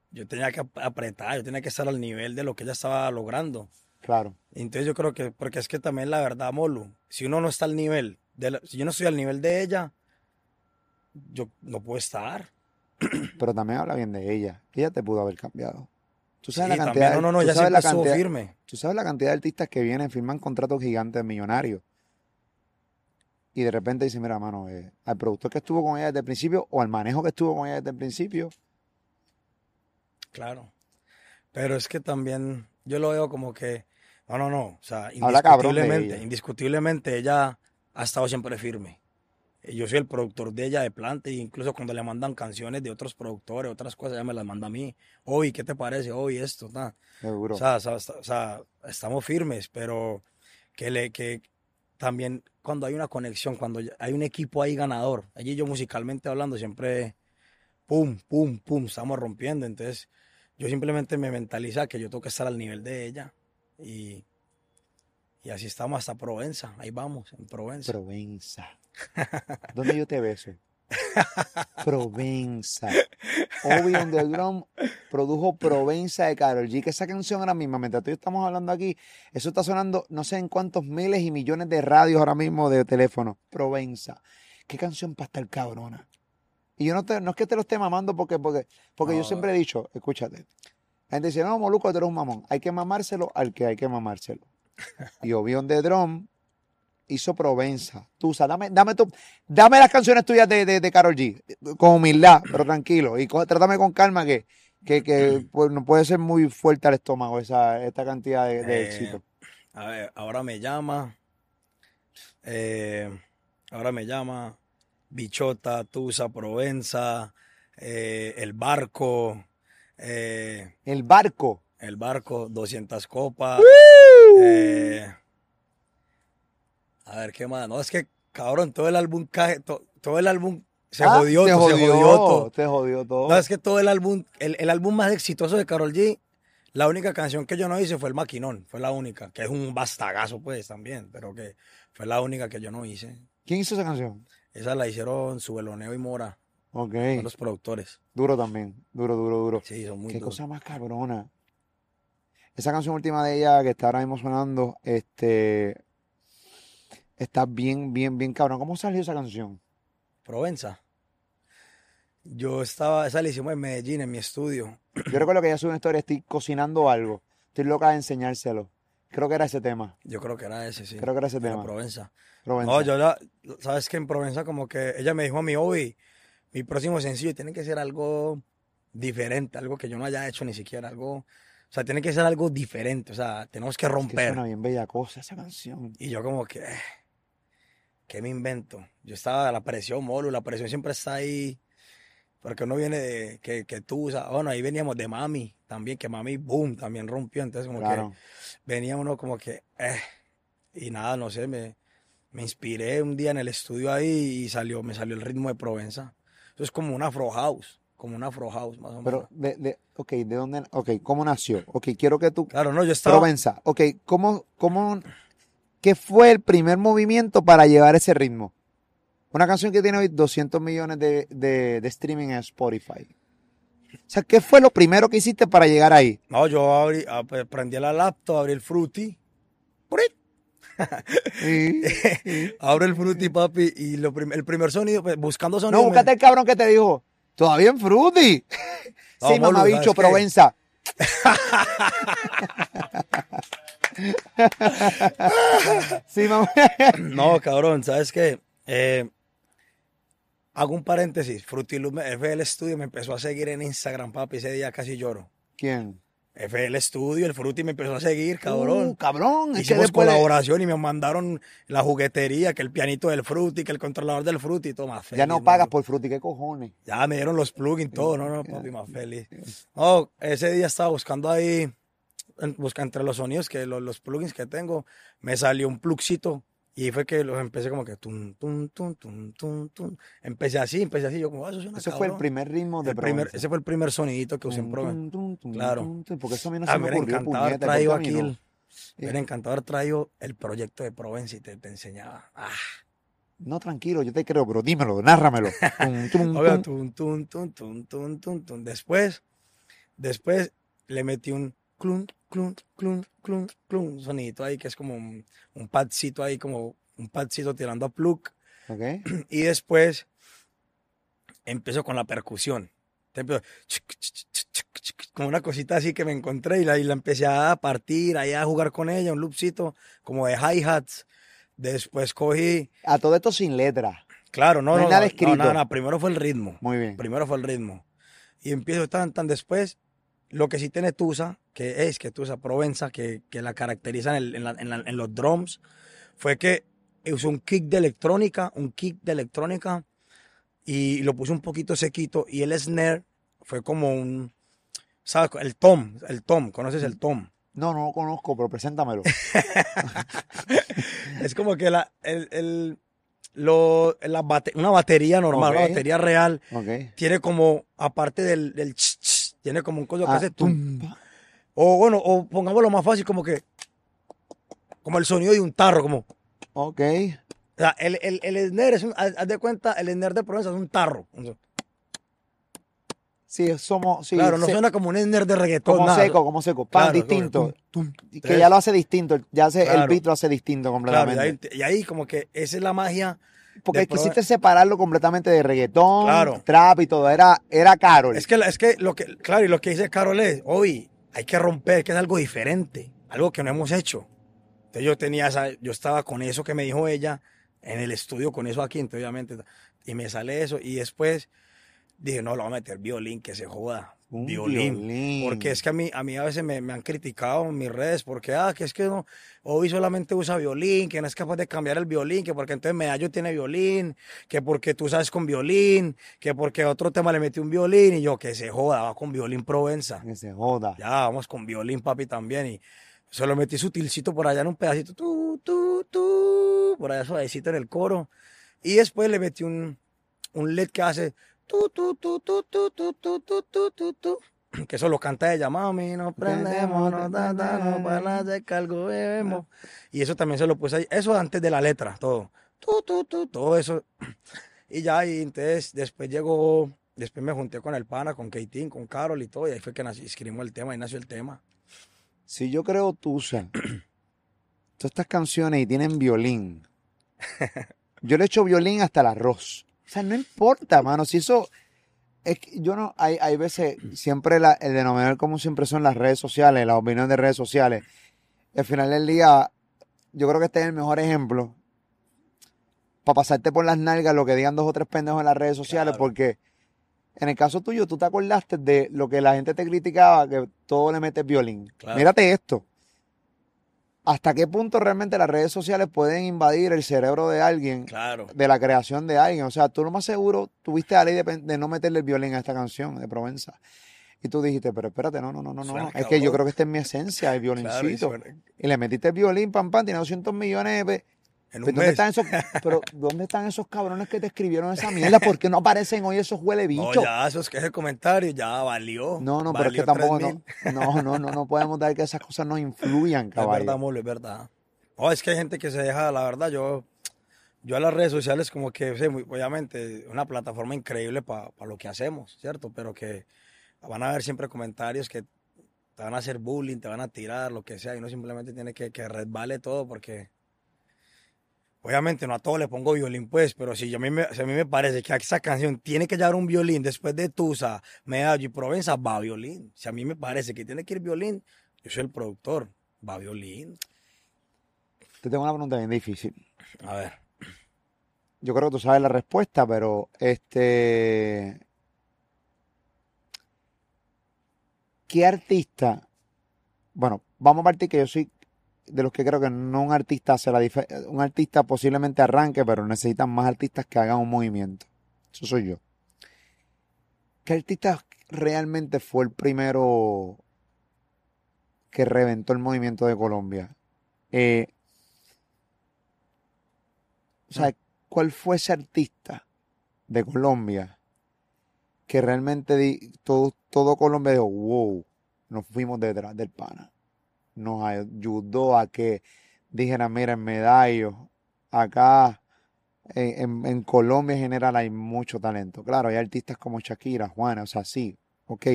Yo tenía que ap- apretar, yo tenía que estar al nivel de lo que ella estaba logrando. Claro. Entonces yo creo que, porque es que también la verdad, Molu, si uno no está al nivel, de la- si yo no estoy al nivel de ella, yo no puedo estar. Pero también habla bien de ella. Ella te pudo haber cambiado. Tú Sí, sabes la también, cantidad, no, no, no, ya sabes la cantidad- firme. Tú sabes la cantidad de artistas que vienen, firman contratos gigantes millonarios. Y de repente dicen, mira, mano, eh, al productor que estuvo con ella desde el principio o al manejo que estuvo con ella desde el principio, Claro. Pero es que también yo lo veo como que, no, no, no, o sea, de indiscutiblemente, ella. indiscutiblemente ella ha estado siempre firme. Eh, Yo soy el productor de ella de planta e incluso cuando le mandan canciones de otros productores, otras cosas, ella me las manda a mí. Hoy, ¿qué te parece? Hoy esto, ta. seguro. O sea, o sea, o sea, estamos firmes, pero que le que también cuando hay una conexión, cuando hay un equipo ahí ganador, allí yo musicalmente hablando siempre pum, pum, pum, estamos rompiendo, entonces yo simplemente me mentaliza que yo tengo que estar al nivel de ella y y así estamos hasta Provenza, ahí vamos, en Provenza. Provenza. ¿Dónde yo te beso? Provenza. Obi Drum produjo Provenza de Karol G. Que esa canción ahora mismo, mientras tú y yo estamos hablando aquí, eso está sonando no sé en cuántos miles y millones de radios ahora mismo de teléfono. Provenza. Qué canción para estar cabrona. Y yo no, te, no es que te lo esté mamando porque, porque, porque yo siempre he dicho, escúchate. La gente dice, no, Moluco, tú eres un mamón. Hay que mamárselo al que hay que mamárselo. Y Obi on the Drum hizo Provenza. Tusa, dame, dame, tu, dame las canciones tuyas de, de, de Karol G. Con humildad, pero tranquilo. Y co- trátame con calma que, que, que pues, no puede ser muy fuerte al estómago esa, esta cantidad de, de Eh, éxito. A ver, ahora me llama. eh, ahora me llama. Bichota, Tusa, Provenza, eh, El Barco, eh, El barco. El Barco, 200 copas. eh, a ver, ¿qué más? No, es que, cabrón, todo el álbum cae, to- todo el álbum se Ah, jodió, to- se jodió todo. Te jodió todo. No, es que todo el álbum, el, el álbum más exitoso de Karol G, la única canción que yo no hice fue El Maquinón, fue la única, que es un bastagazo pues también, pero que fue la única que yo no hice. ¿Quién hizo esa canción? Esa la hicieron Subeloneo y Mora, Ok. son los productores. Duro también. Duro, duro, duro. Sí, son muy Qué duros. cosa más cabrona. Esa canción última de ella que está ahora mismo sonando, este. Está bien, bien, bien cabrón. ¿Cómo salió esa canción? Provenza. Yo estaba, esa la hicimos en Medellín, en mi estudio. Yo recuerdo que ella subió una historia, estoy cocinando algo. Estoy loca de enseñárselo. Creo que era ese tema. Yo creo que era ese, sí. Creo que era ese en la tema. Provenza. Provenza. No, yo la, sabes que en Provenza como que ella me dijo a mí, hoy mi próximo sencillo tiene que ser algo diferente, algo que yo no haya hecho ni siquiera, algo, o sea, tiene que ser algo diferente, o sea, tenemos que Es que romper. suena bien bella cosa esa canción. Y yo como que, eh, ¿qué me invento? Yo estaba, la presión, molo, la presión siempre está ahí, porque uno viene de, que, que tú, o sea, bueno, ahí veníamos de Mami, también, que Mami, boom, también rompió, entonces como Claro. que venía uno como que, eh, y nada, no sé, me, me inspiré un día en el estudio ahí y salió, me salió el ritmo de Provenza. Eso es como una afro house, como una afro house, más o menos. Pero, de, de, ok, ¿de dónde? Ok, ¿cómo nació? Ok, quiero que tú... claro, no, yo estaba, Provenza, ok, ¿cómo, cómo, qué fue el primer movimiento para llevar ese ritmo? Una canción que tiene hoy 200 millones de, de, de streaming en Spotify. O sea, ¿qué fue lo primero que hiciste para llegar ahí? no, yo abrí, ah, pues, prendí la laptop, abrí el Fruity. Sí, sí. abro el Fruity, papi, y lo prim- el primer sonido, pues, buscando No, sonido. me- búscate el cabrón que te dijo. Todavía en Fruity. No, sí, mamabicho. Provenza. sí, mamá. No, cabrón, ¿sabes qué? Eh, hago un paréntesis. Fruity Loop, FL Studio me empezó a seguir en Instagram, papi. Ese día casi lloro. ¿Quién? FL Studio, el Fruity me empezó a seguir, cabrón. Uh, cabrón. Es que Hicimos de- colaboración y me mandaron la juguetería, que el pianito del Fruity, que el controlador del Fruity, todo más feliz. Ya no pagas mano. por Fruity, ¿qué cojones? Ya me dieron los plugins, todo, no, no, papi, más feliz. No, ese día estaba buscando ahí, busca entre los sonidos, que los, los plugins que tengo, me salió un plugcito y fue que los empecé como que tum, tum, tum, tum, tum, tum. Empecé así, empecé así, yo como, ah, eso suena Ese fue el primer ritmo de El primer- Provenza. ese fue el primer sonidito que usé en Tum, Proven. tum, tum, tum, Claro. Porque eso a mí no Ah, se me me ocurrió, encantado puñeta, a aquí el, no. me hubiera encantado haber traído el proyecto de Provenza y te, te enseñaba. Ah, No, tranquilo, yo te creo, pero dímelo, nárramelo. Tum, tum, tum. Después, después le metí un clun, clun, clun, clun, clun, un sonidito ahí que es como un, un padcito ahí, como un padcito tirando a plug. Ok. Y después empiezo con la percusión. Como una cosita así que me encontré y la, y la empecé a partir, ahí a jugar con ella, un loopcito como de hi-hats. Después cogí, A todo esto sin letra. claro, no, No no, nada no, escrito. no, no, primero fue el ritmo. Muy bien. Primero fue el ritmo. Y empiezo tan, tan después. Lo que sí tiene Tusa, que es que Tusa Provenza, que, que la caracteriza en, el- en la- en la- en los drums, fue que usó un kick de electrónica, un kick de electrónica, y lo puse un poquito sequito. Y el snare fue como un, ¿sabes? El tom, el tom, ¿conoces el tom? No, no lo conozco, pero preséntamelo. Es como que la, el, el- lo, la bate- una batería normal, una Ok. batería real, tiene como, aparte del, del ch, ch, tiene como un código que Ah, hace tum. O bueno, o pongámoslo más fácil, como que, como el sonido de un tarro, como, Ok. o sea, el, el, el snare es un, haz de cuenta, el snare de Provenza es un tarro. Sí, somos. Sí, claro, no se- suena como un snare de reggaetón. como nada. seco, como seco. Pan Claro, distinto. como tum, tum. Y que ya lo hace distinto. Ya hace, el beat lo hace distinto Claro, y completamente. ahí, y ahí como que esa es la magia. Porque quisiste separarlo completamente de reggaetón, Claro. trap y todo. Era, era Carol. Es que, es que lo que, claro, y lo que dice Carol es, hoy hay que romper, que es algo diferente, algo que no hemos hecho. Entonces yo tenía esa, yo estaba con eso que me dijo ella en el estudio, con eso aquí, entonces, obviamente, y me sale eso, y después dije, no, lo voy a meter violín, que se joda. Un violín. violín. Porque es que a mí, a mí a veces me, me han criticado en mis redes, porque, ah, que es que no, hoy solamente usa violín, que no es capaz de cambiar el violín, que porque entonces Medallo tiene violín, que porque tú sabes con violín, que porque otro tema le metí un violín, y yo, que se joda, va con violín Provenza. Que se joda. Ya, vamos con violín, papi, también, y se lo metí sutilcito por allá en un pedacito, tú, tú, tú, por allá suavecito en el coro, y después le metí un, un LED que hace tu, tu, tu, tu, tu, tu, tu, tu, tu, tu, tu. que eso lo canta ella, mami, nos prendemos, nos nos para de algo bebemos. Y eso también se lo puse ahí, eso antes de la letra, todo. Tu, tu, tu, todo eso. Y ya, y entonces después llegó, después me junté con el pana, con Keitín, con Carol y todo, y ahí fue que escribimos el tema, ahí nació el tema. Si yo creo Tusa, todas estas canciones y tienen violín. Yo le echo violín hasta el arroz. O sea, no importa, mano. Si eso. Es que yo no, hay, hay veces, siempre la- el denominador común siempre son las redes sociales, las opiniones de redes sociales. Y al final del día, yo creo que este es el mejor ejemplo para pasarte por las nalgas lo que digan dos o tres pendejos en las redes sociales, Claro. porque en el caso tuyo, tú te acordaste de lo que la gente te criticaba, que todo le metes violín. Claro. Mírate esto. ¿Hasta qué punto realmente las redes sociales pueden invadir el cerebro de alguien Claro. de la creación de alguien. O sea, tú lo más seguro tuviste la ley de, no meterle el violín a esta canción de Provenza. Y tú dijiste, pero espérate, no, no, no, no, no. Es que yo creo que esta es mi esencia, el Claro, y violincito. y le metiste el violín, pam, pam, tiene 200 millones de... Pero un ¿dónde, están esos, pero ¿dónde están esos cabrones que te escribieron esa mierda? ¿Por qué no aparecen hoy esos huele No, bichos? ya, esos que ese comentario ya valió. No, no, pero es que tampoco, no, 3.000. no, no, no, no podemos dar que esas cosas nos influyan, Es verdad, caballo. Molo, es verdad. No, es que hay gente que se deja, la verdad, yo, yo a las redes sociales como que, sí, muy- obviamente, una plataforma increíble para lo que hacemos, ¿cierto? Pero que van a haber siempre comentarios que te van a hacer bullying, te van a tirar, lo que sea, y uno simplemente tiene que, que resbale todo porque, obviamente, no a todo le pongo violín, pues, pero si, yo a, mí me, si a mí me parece que esa canción tiene que llevar un violín después de Tusa, Medallo y Provenza, va violín. Si a mí me parece que tiene que ir violín, yo soy el productor, va violín. Te tengo una pregunta bien difícil. A ver. Yo creo que tú sabes la respuesta, pero este. ¿Qué artista? Bueno, vamos a partir que yo soy de los que creo que no un artista hace la diferencia. Un artista posiblemente arranque, pero necesitan más artistas que hagan un movimiento. Eso soy yo. ¿Qué artista realmente fue el primero que reventó el movimiento de Colombia? Eh, o sea, ¿cuál fue ese artista de Colombia que realmente di- todo, todo Colombia dijo, wow, nos fuimos detrás del pana? Nos ayudó a que dijeran, miren, medallos, acá en, en- en Colombia en general hay mucho talento. Claro, hay artistas como Shakira, Juana, o sea, sí, ok,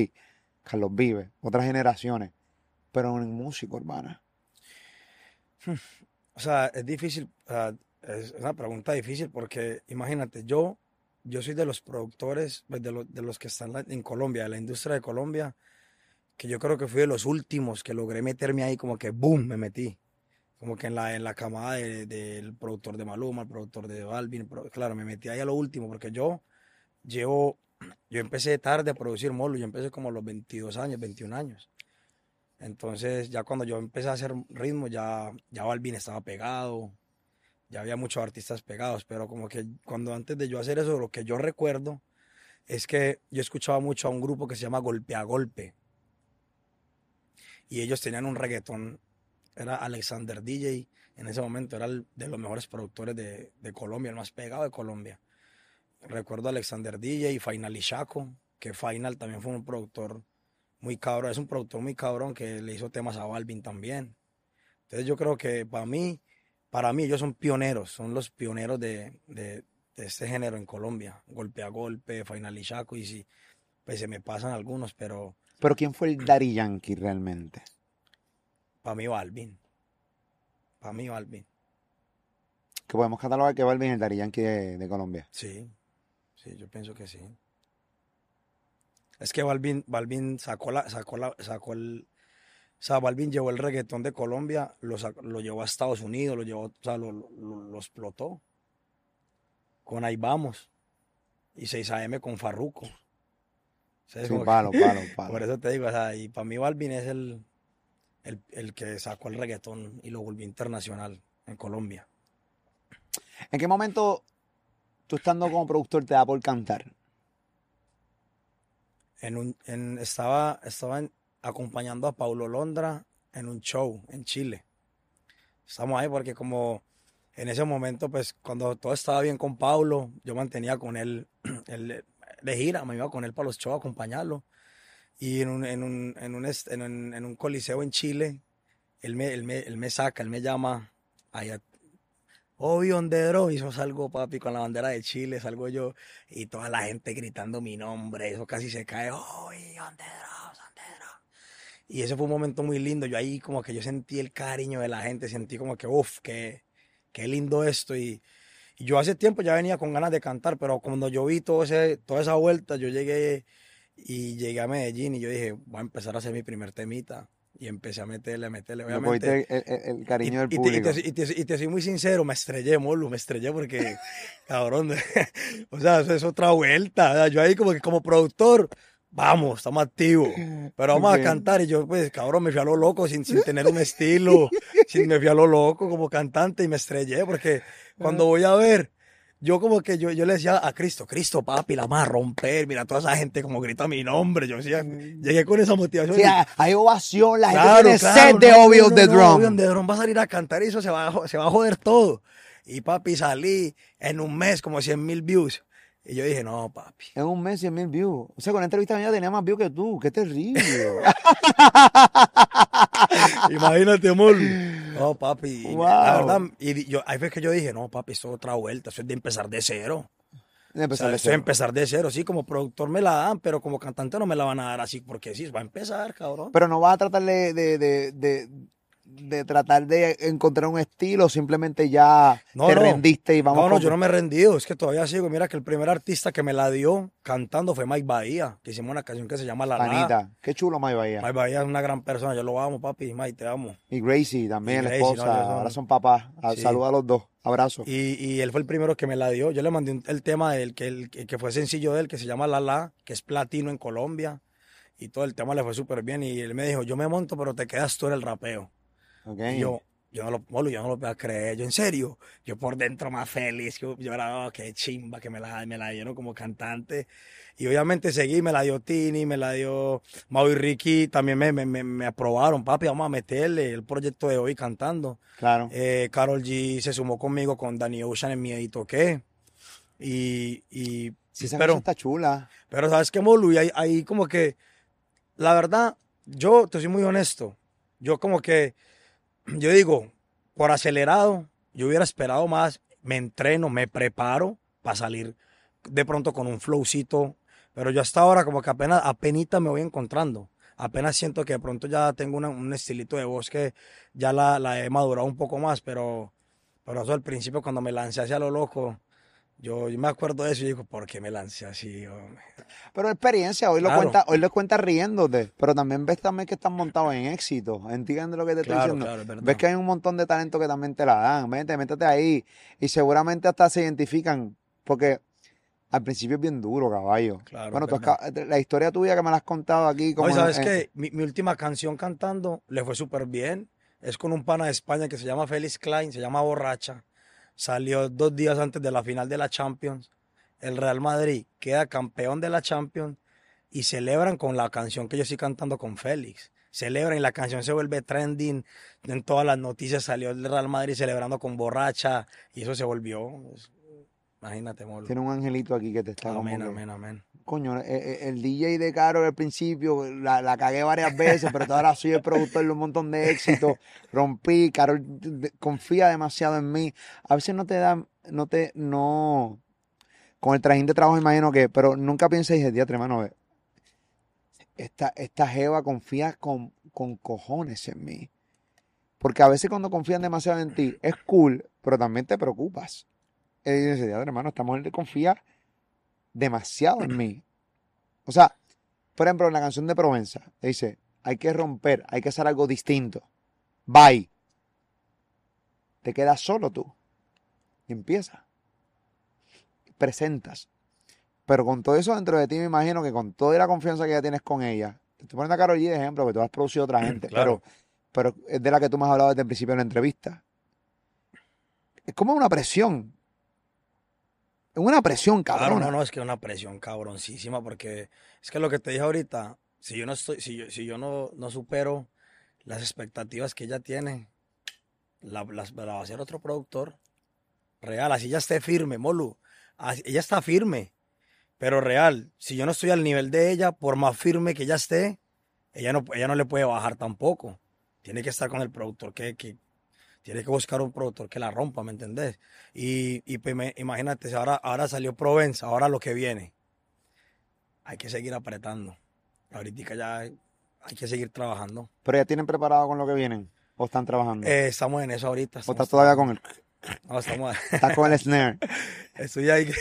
Carlos Vive, otras generaciones, pero en música urbana. O sea, es difícil, es una pregunta difícil porque imagínate, yo, yo soy de los productores, pues, de, los de los que están en Colombia, de la industria de Colombia, que yo creo que fui de los últimos que logré meterme ahí, como que boom, me metí. Como que en la, en la camada de- del productor de Maluma, el productor de Balvin, claro, me metí ahí a lo último, porque yo llevo, yo empecé tarde a producir molo, yo empecé como a los 22 años, 21 años. Entonces, ya cuando yo empecé a hacer ritmo, ya, ya Balvin estaba pegado, ya había muchos artistas pegados, pero como que cuando antes de yo hacer eso, lo que yo recuerdo es que yo escuchaba mucho a un grupo que se llama Golpe a Golpe. Y ellos tenían un reggaetón, era Alexander DJ, en ese momento era el de los mejores productores de, Colombia, el más pegado de Colombia. Recuerdo a Alexander DJ y Final Ishaco, que Final también fue un productor muy cabrón, es un productor muy cabrón que le hizo temas a Balvin también. Entonces yo creo que para mí, para mí ellos son pioneros, son los pioneros de, de- este género en Colombia, golpe a golpe, Final Ishaco, y si pues se me pasan algunos, pero Pero ¿quién fue el Daddy Yankee realmente? para mí Balvin, para mí Balvin, Que podemos catalogar que Balvin es el Daddy Yankee de, de Colombia. sí, sí, yo pienso que sí. Es que Balvin, Balvin sacó la, sacó la, sacó el, o sea, Balvin llevó el reggaetón de Colombia, lo, lo llevó a Estados Unidos, lo llevó, o sea, lo, lo- lo explotó. Con Ahí Vamos. Y 6 AM con Farruko. Sí, palo, palo, palo. Por eso te digo, o sea, y para mí Balvin es el, el, el que sacó el reggaetón y lo volvió internacional en Colombia. ¿En qué momento tú estando como productor te da por cantar? En un, en, estaba estaba en- acompañando a Paulo Londra en un show en Chile. Estamos ahí porque como en ese momento, pues cuando todo estaba bien con Paulo, yo mantenía con él, él de gira, me iba con él para los shows a acompañarlo. Y en un, en un, en un, en un, coliseo en Chile, él me, él me, él me saca, él me llama allá. Obvio, Ondero, y eso salgo, papi, con la bandera de Chile, salgo yo, y toda la gente gritando mi nombre, eso casi se cae, Obvio, Ondero, Ondero. Y ese fue un momento muy lindo, yo ahí como que yo sentí el cariño de la gente, sentí como que, uff, qué, qué lindo esto, Y yo hace tiempo ya venía con ganas de cantar, pero cuando yo vi todo ese, toda esa vuelta, yo llegué y llegué a Medellín y yo dije, voy a empezar a hacer mi primer temita. Y empecé a meterle, a meterle, Le obviamente. el, el- el cariño del Y- y te- y público. te, y te- y te soy muy sincero, me estrellé, Molu, me estrellé porque, cabrón, o sea, eso es otra vuelta. o sea, Yo ahí como que como productor, vamos, estamos activos, pero vamos a cantar. Y yo, pues, cabrón, me fui a lo loco sin, sin tener un estilo, sin, me fui a lo loco como cantante y me estrellé porque cuando voy a ver, yo como que yo, yo le decía a Cristo, Cristo, papi, la vamos a romper, mira, toda esa gente como grita mi nombre. Yo decía, llegué con esa motivación. Sí, y- hay- hay ovación, la gente Claro, tiene claro, sed de no, Obvious no, the no, Drum. Obvious the Drum va a salir a cantar y eso se va, a se va a joder todo. Y papi, salí en un mes como 100 mil views. Y yo dije, no, papi. En un mes, 100 mil views. O sea, con la entrevista mía tenía más views que tú. Qué terrible. Imagínate, amor. No, papi. Wow. La verdad, y yo, ahí fue que yo dije, no, papi, esto es otra vuelta. Eso es de empezar de cero. O Empezar sea, de eso es cero. empezar de cero. Sí, como productor me la dan, pero como cantante no me la van a dar así, porque sí, va a empezar, cabrón. Pero no vas a tratar de, de, de, de, tratar de encontrar un estilo, simplemente ya No, te no. rendiste y vamos no, no, yo no me he rendido, es que todavía sigo. Mira que el primer artista que me la dio cantando fue Mike Bahía, que hicimos una canción que se llama La La. Panita. Qué chulo, May Bahía. Mike Bahía es una gran persona, yo lo amo, papi. Mike, te amo. Y Gracie también, Y la Gracie, esposa. no, Ahora son papás. A- Sí. Saluda a los dos. Abrazo. Y, y él fue el primero que me la dio. Yo le mandé un- el tema del que, el, que que fue sencillo de él, que se llama La La, que es platino en Colombia. Y todo el tema le fue súper bien. Y él me dijo, yo me monto, pero te quedas tú en el rapeo. Yo, yo no lo, Molu, yo no lo voy a creer. Yo, en serio, yo por dentro más feliz. Yo, yo era, oh, qué chimba que me la, me la dieron como cantante. Y obviamente seguí, me la dio Tini, me la dio Mau y Ricky. También me, me, me, me aprobaron, papi, vamos a meterle el proyecto de hoy cantando. Claro. Eh, Carol G se sumó conmigo con Danny Ocean en Miedito qué. Y, y Sí, esa pero, está chula. pero sabes qué, Molu, y ahí, ahí como que, la verdad, yo te soy muy honesto. Yo como que, yo digo, por acelerado, yo hubiera esperado más, me entreno, me preparo para salir de pronto con un flowcito, pero yo hasta ahora como que apenas, apenita me voy encontrando. Apenas siento que de pronto ya tengo un estilito de voz que ya la, la he madurado un poco más, pero, pero eso al principio cuando me lancé hacia lo loco, yo, yo me acuerdo de eso y digo, ¿por qué me lancé así? hombre?". Pero experiencia, hoy lo cuenta, hoy lo cuenta riéndote, pero también ves también que están montados en éxito. ¿Entiendes lo que te estoy diciendo? claro. Ves que hay un montón de talento que también te la dan. Vete, métete ahí. Y seguramente hasta se identifican. Porque al principio es bien duro, caballo. Claro, bueno, tú has ca- la historia tuya que me la has contado aquí. Como Oye, ¿sabes en- qué? Mi, mi última canción cantando le fue súper bien. Es con un pana de España que se llama Félix Klein, se llama Borracha. Salió dos días antes de la final de la Champions. El Real Madrid queda campeón de la Champions y celebran con la canción que yo estoy cantando con Félix. Celebran y la canción se vuelve trending. En todas las noticias salió el Real Madrid celebrando con Borracha y eso se volvió. pues, Imagínate, molo. Tiene un angelito aquí que te está Amén, amén, amén. Coño, eh, eh, el DJ de Caro al principio la, la cagué varias veces, pero ahora soy el productor de un montón de éxitos. Rompí, Caro confía demasiado en mí. A veces no te da, no te, no, con el trajín de trabajo imagino que, pero nunca pienses, dije, diatre, hermano, esta, esta jeva confía con, con cojones en mí. Porque a veces cuando confían demasiado en ti, es cool, pero también te preocupas. Y diatre, hermano, esta mujer te confía demasiado en mí. O sea, por ejemplo, en la canción de Provenza, te dice, hay que romper, hay que hacer algo distinto. Bye. Te quedas solo tú. Y empieza. Presentas. Pero con todo eso dentro de ti, me imagino que con toda la confianza que ya tienes con ella, te estoy poniendo a Karol G de ejemplo, que tú has producido a otra gente, Claro. pero, pero es de la que tú me has hablado desde el principio de la entrevista. Es como una presión. Es una presión, Claro, cabrón. no, no, es que es una presión cabroncísima porque es que lo que te dije ahorita, si yo no estoy, si yo, si yo no, no supero las expectativas que ella tiene, la, la va a hacer otro productor real, así ya esté firme, Molu, así- ella está firme, pero real, si yo no estoy al nivel de ella, por más firme que ella esté, ella no, ella no le puede bajar tampoco, tiene que estar con el productor que, que tiene que buscar un productor que la rompa, ¿me entendés? Y, y pues imagínate, ahora, ahora salió Provenza, ahora lo que viene. Hay que seguir apretando. Ahorita ya hay que seguir trabajando. Pero ya tienen preparado con lo que vienen. ¿O están trabajando? Eh, estamos en eso ahorita. ¿O estás todavía con el... No, estamos, Estás con el snare. estoy ahí.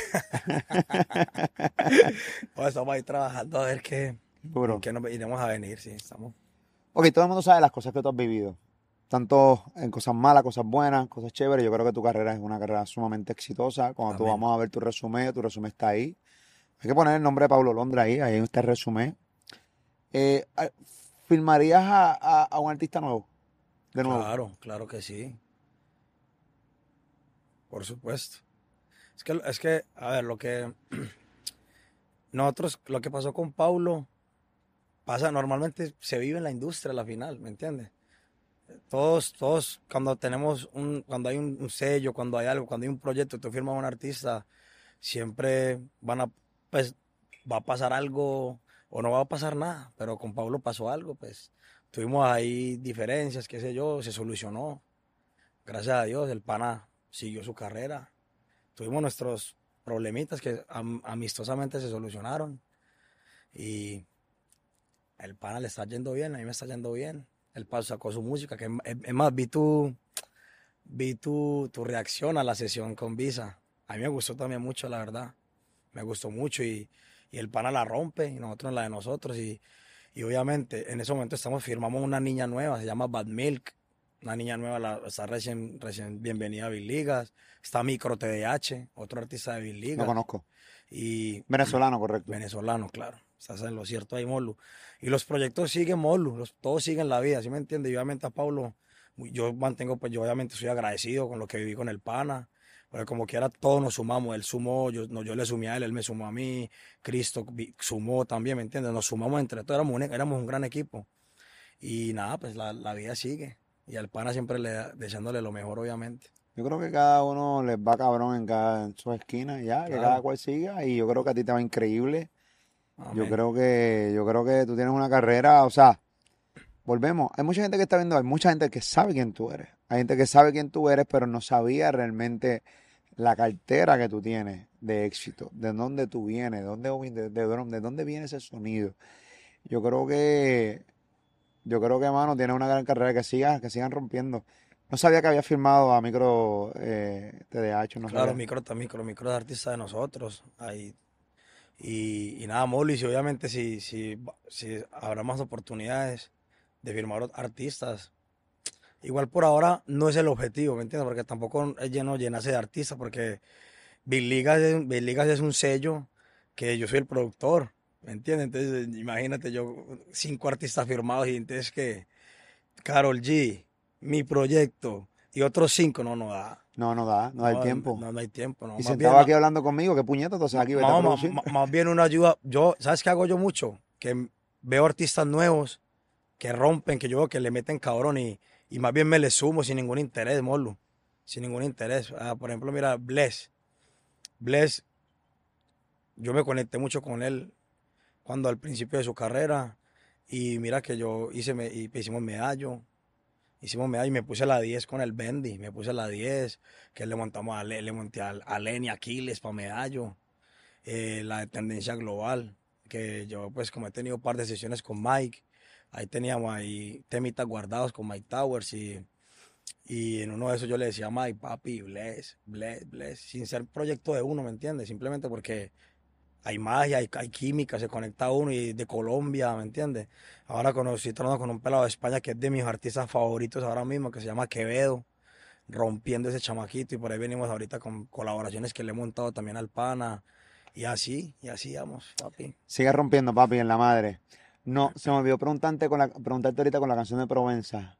No, estamos ahí trabajando a ver qué, Duro. qué nos iremos a venir, sí, estamos. Ok, todo el mundo sabe las cosas que tú has vivido. Tanto en cosas malas, cosas buenas, cosas chéveres. Yo creo que tu carrera es una carrera sumamente exitosa. Cuando tú vamos a ver tu resumen, tu resumen está ahí. Hay que poner el nombre de Pablo Londra ahí, ahí está el resumen. Eh, ah, ¿Filmarías a, a- a un artista nuevo? De nuevo. Claro, claro que sí. Por supuesto. Es que, es que, a ver, lo que nosotros, lo que pasó con Paulo, pasa normalmente, se vive en la industria a la final, ¿me entiendes? Todos, todos, cuando tenemos un, cuando hay un, sello, cuando hay algo, cuando hay un proyecto, tú firmas a un artista, siempre van a, pues, va a pasar algo o no va a pasar nada, pero con Pablo pasó algo, pues tuvimos ahí diferencias, qué sé yo, se solucionó. Gracias a Dios, el pana siguió su carrera. Tuvimos nuestros problemitas que am- amistosamente se solucionaron. Y el pana le está yendo bien, a mí me está yendo bien. El pana sacó su música, que es más, vi tu, vi tu, tu reacción a la sesión con Visa. A mí me gustó también mucho, la verdad. Me gustó mucho y, y el pana la rompe y nosotros la de nosotros. Y, y obviamente en ese momento estamos, firmamos una niña nueva, se llama Bad Milk. Una niña nueva, la- está recién, recién bienvenida a Big Ligas. Está Micro TDH, otro artista de Big No Ligas. conozco. Y Venezolano, correcto. venezolano, claro. Estás en lo cierto ahí, Molu. Y los proyectos siguen, Molu. Los, todos siguen la vida, ¿sí me entiendes? Y obviamente a Pablo, yo mantengo, pues yo obviamente soy agradecido con lo que viví con el pana. Porque como quiera, todos nos sumamos. Él sumó, yo, no, yo le sumé a él, él me sumó a mí. Cristo sumó también, ¿me entiendes? Nos sumamos entre todos, éramos un, éramos un gran equipo. Y nada, pues la, la vida sigue. Y al pana siempre le deseándole lo mejor, obviamente. Yo creo que cada uno les va cabrón en cada en su esquina, ya, que Claro. cada cual siga. Y yo creo que a ti te va increíble. Yo creo que, yo creo que tú tienes una carrera, o sea, volvemos. Hay mucha gente que está viendo, hay mucha gente que sabe quién tú eres. Hay gente que sabe quién tú eres, pero no sabía realmente la cartera que tú tienes de éxito, de dónde tú vienes, de dónde, de, de de dónde viene ese sonido. Yo creo que, yo creo que, mano, tienes una gran carrera, que sigas, que sigan rompiendo. No sabía que había firmado a Micro eh, TDH, no Claro, sabía. micro, micro, micro es artista de nosotros. Ahí. Y, y nada, Molly, si obviamente si, si, si habrá más oportunidades de firmar artistas. Igual por ahora no es el objetivo, ¿me entiendes? Porque tampoco es lleno llenarse de artistas, porque Big Ligas es, Big Ligas es un sello que yo soy el productor, ¿me entiendes? Entonces, imagínate yo, cinco artistas firmados y entonces que Carol G, mi proyecto y otros cinco, no, no da. No, no da, no da el No, tiempo. No, no hay tiempo, no. Y Más sentado bien, aquí hablando conmigo, qué puñeta, entonces aquí vete a producir. más bien una ayuda. Yo, ¿sabes qué hago yo mucho? Que veo artistas nuevos que rompen, que yo veo que le meten cabrón y, y más bien me le sumo sin ningún interés, Molu. Sin ningún interés. Ah, por ejemplo, mira, Bless. Bless, yo me conecté mucho con él cuando al principio de su carrera y mira que yo hice, me, y hicimos medallo. Hicimos medallo y me puse la 10 con el Bendy, me puse la 10, que le montamos a, Le- le monté a, a Lenny Aquiles para medallo, eh, la de tendencia global, que yo pues como he tenido un par de sesiones con Mike, ahí teníamos ahí temitas guardados con Mike Towers y, y en uno de esos yo le decía a Mike, papi, bless, bless, bless, sin ser proyecto de uno, ¿me entiendes? Simplemente porque hay magia, hay, hay química, se conecta uno y de Colombia, ¿me entiendes? Ahora conocí trabajando con un pelado de España que es de mis artistas favoritos ahora mismo, que se llama Quevedo, rompiendo ese chamaquito y por ahí venimos ahorita con colaboraciones que le he montado también al pana y así, y así vamos, papi. Sigue rompiendo, papi, en la madre. No, se me olvidó preguntarte, con la, preguntarte ahorita con la canción de Provenza.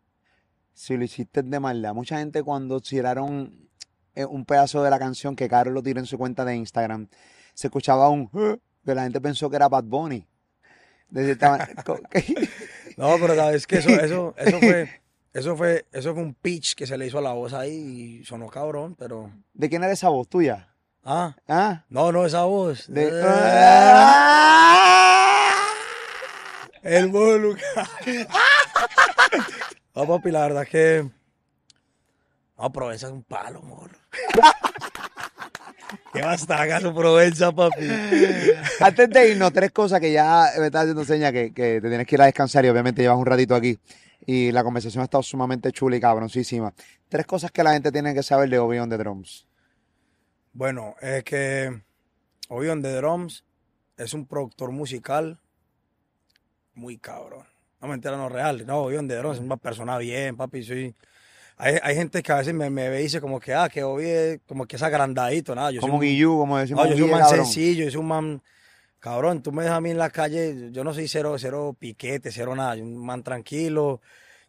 Si lo hiciste de maldad. Mucha gente cuando tiraron eh, un pedazo de la canción que Carlos lo tiró en su cuenta de Instagram, se escuchaba un "Eh", que la gente pensó que era Bad Bunny. No, pero sabes que eso, eso, eso fue, eso fue, eso fue un pitch que se le hizo a la voz ahí y sonó cabrón, pero. ¿De quién era esa voz tuya? Ah, ¿Ah? no, no, esa voz. De... El Moluca. No, papi, la verdad es que. No, Provenza es un palo, moro. ¿Qué basta su Provenza, papi? Antes de irnos, tres cosas que ya me estás haciendo seña que, que te tienes que ir a descansar y obviamente llevas un ratito aquí. Y la conversación ha estado sumamente chula y cabroncísima. Tres cosas que la gente tiene que saber de Obi on the Drums. Bueno, es que Obi the Drums es un productor musical muy cabrón. No me entera no real. No, Obi the Drums es una persona bien, papi. Soy... Hay, hay gente que a veces me, me ve y dice como que, ah, que Obi es como que es agrandadito, nada. Yo Como soy un- Guillú, como decimos. No, yo soy un man cabrón. sencillo, yo soy un man. Cabrón, tú me dejas a mí en la calle, yo no soy cero, cero piquete, cero nada. Yo un man tranquilo,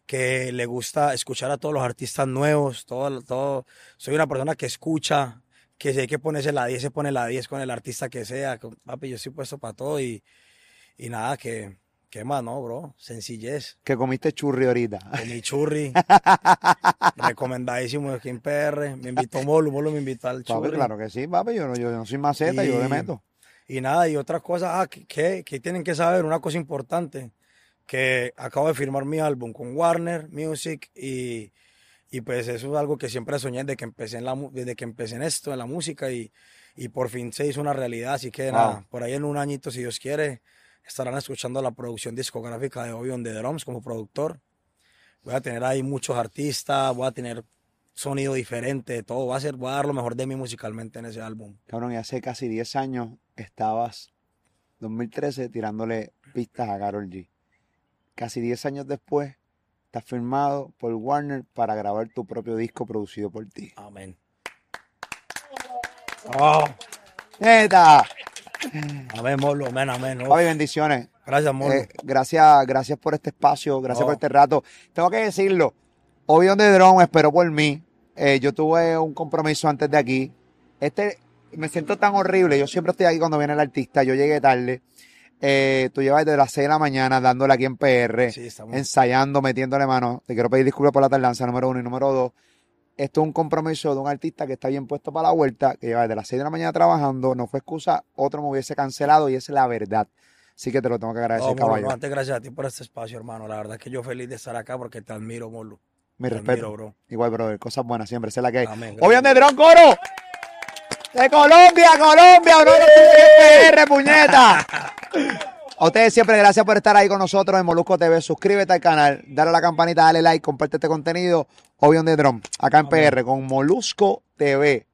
que le gusta escuchar a todos los artistas nuevos, todo, todo. Soy una persona que escucha, que si hay que ponerse la 10, se pone la 10 con el artista que sea. Papi, yo estoy puesto para todo y, y nada, que, ¿qué más, no, bro? Sencillez. Que comiste churri ahorita. Con mi churri, recomendadísimo aquí en PR. Me invitó Molo, Molo me invitó al Papi, churri. claro que sí, papi. Yo no, yo no soy maceta, yo le Y- meto. Y nada, y otra cosa, ah, que, que, que tienen que saber, una cosa importante, que acabo de firmar mi álbum con Warner Music y, y pues eso es algo que siempre soñé desde que empecé en, la, desde que empecé en esto, en la música y, y por fin se hizo una realidad, así que Wow. nada, por ahí en un añito, si Dios quiere, estarán escuchando la producción discográfica de Obi on the Drums como productor. Voy a tener ahí muchos artistas, voy a tener sonido diferente, todo, va a ser, voy a dar lo mejor de mí musicalmente en ese álbum. Cabrón, y hace casi 10 años estabas, 2013, tirándole pistas a Carol G. Casi 10 años después, estás firmado por Warner para grabar tu propio disco producido por ti. Amén. Oh, ¡Neta! Amén, Molo, amén, amén. Papi, bendiciones. gracias, Molo. Eh, gracias, gracias por este espacio, gracias No. por este rato. Tengo que decirlo, Obi on the Drone esperó por mí. Eh, yo tuve un compromiso antes de aquí. Este, me siento tan horrible. Yo siempre estoy aquí cuando viene el artista. Yo llegué tarde. Eh, tú llevas desde las 6 de la mañana dándole aquí en PR, sí, ensayando, metiéndole mano. Te quiero pedir disculpas por la tardanza, número uno y número dos. Esto es un compromiso de un artista que está bien puesto para la vuelta, que lleva desde las 6 de la mañana trabajando. No fue excusa, otro me hubiese cancelado y esa es la verdad. Así que te lo tengo que agradecer, No, Molo, caballo. antes gracias a ti por este espacio, hermano. La verdad que yo feliz de estar acá porque te admiro, Molo. Mi Te respeto. admiro, bro. Igual, brother, cosas buenas siempre, sé la que hay. Amén. Obvio de Dron Coro. De Colombia, Colombia, bro, PR, puñeta. A ustedes siempre gracias por estar ahí con nosotros en Molusco TV. Suscríbete al canal, dale a la campanita, dale like, comparte este contenido. Obvio de Dron, acá en PR con Molusco TV.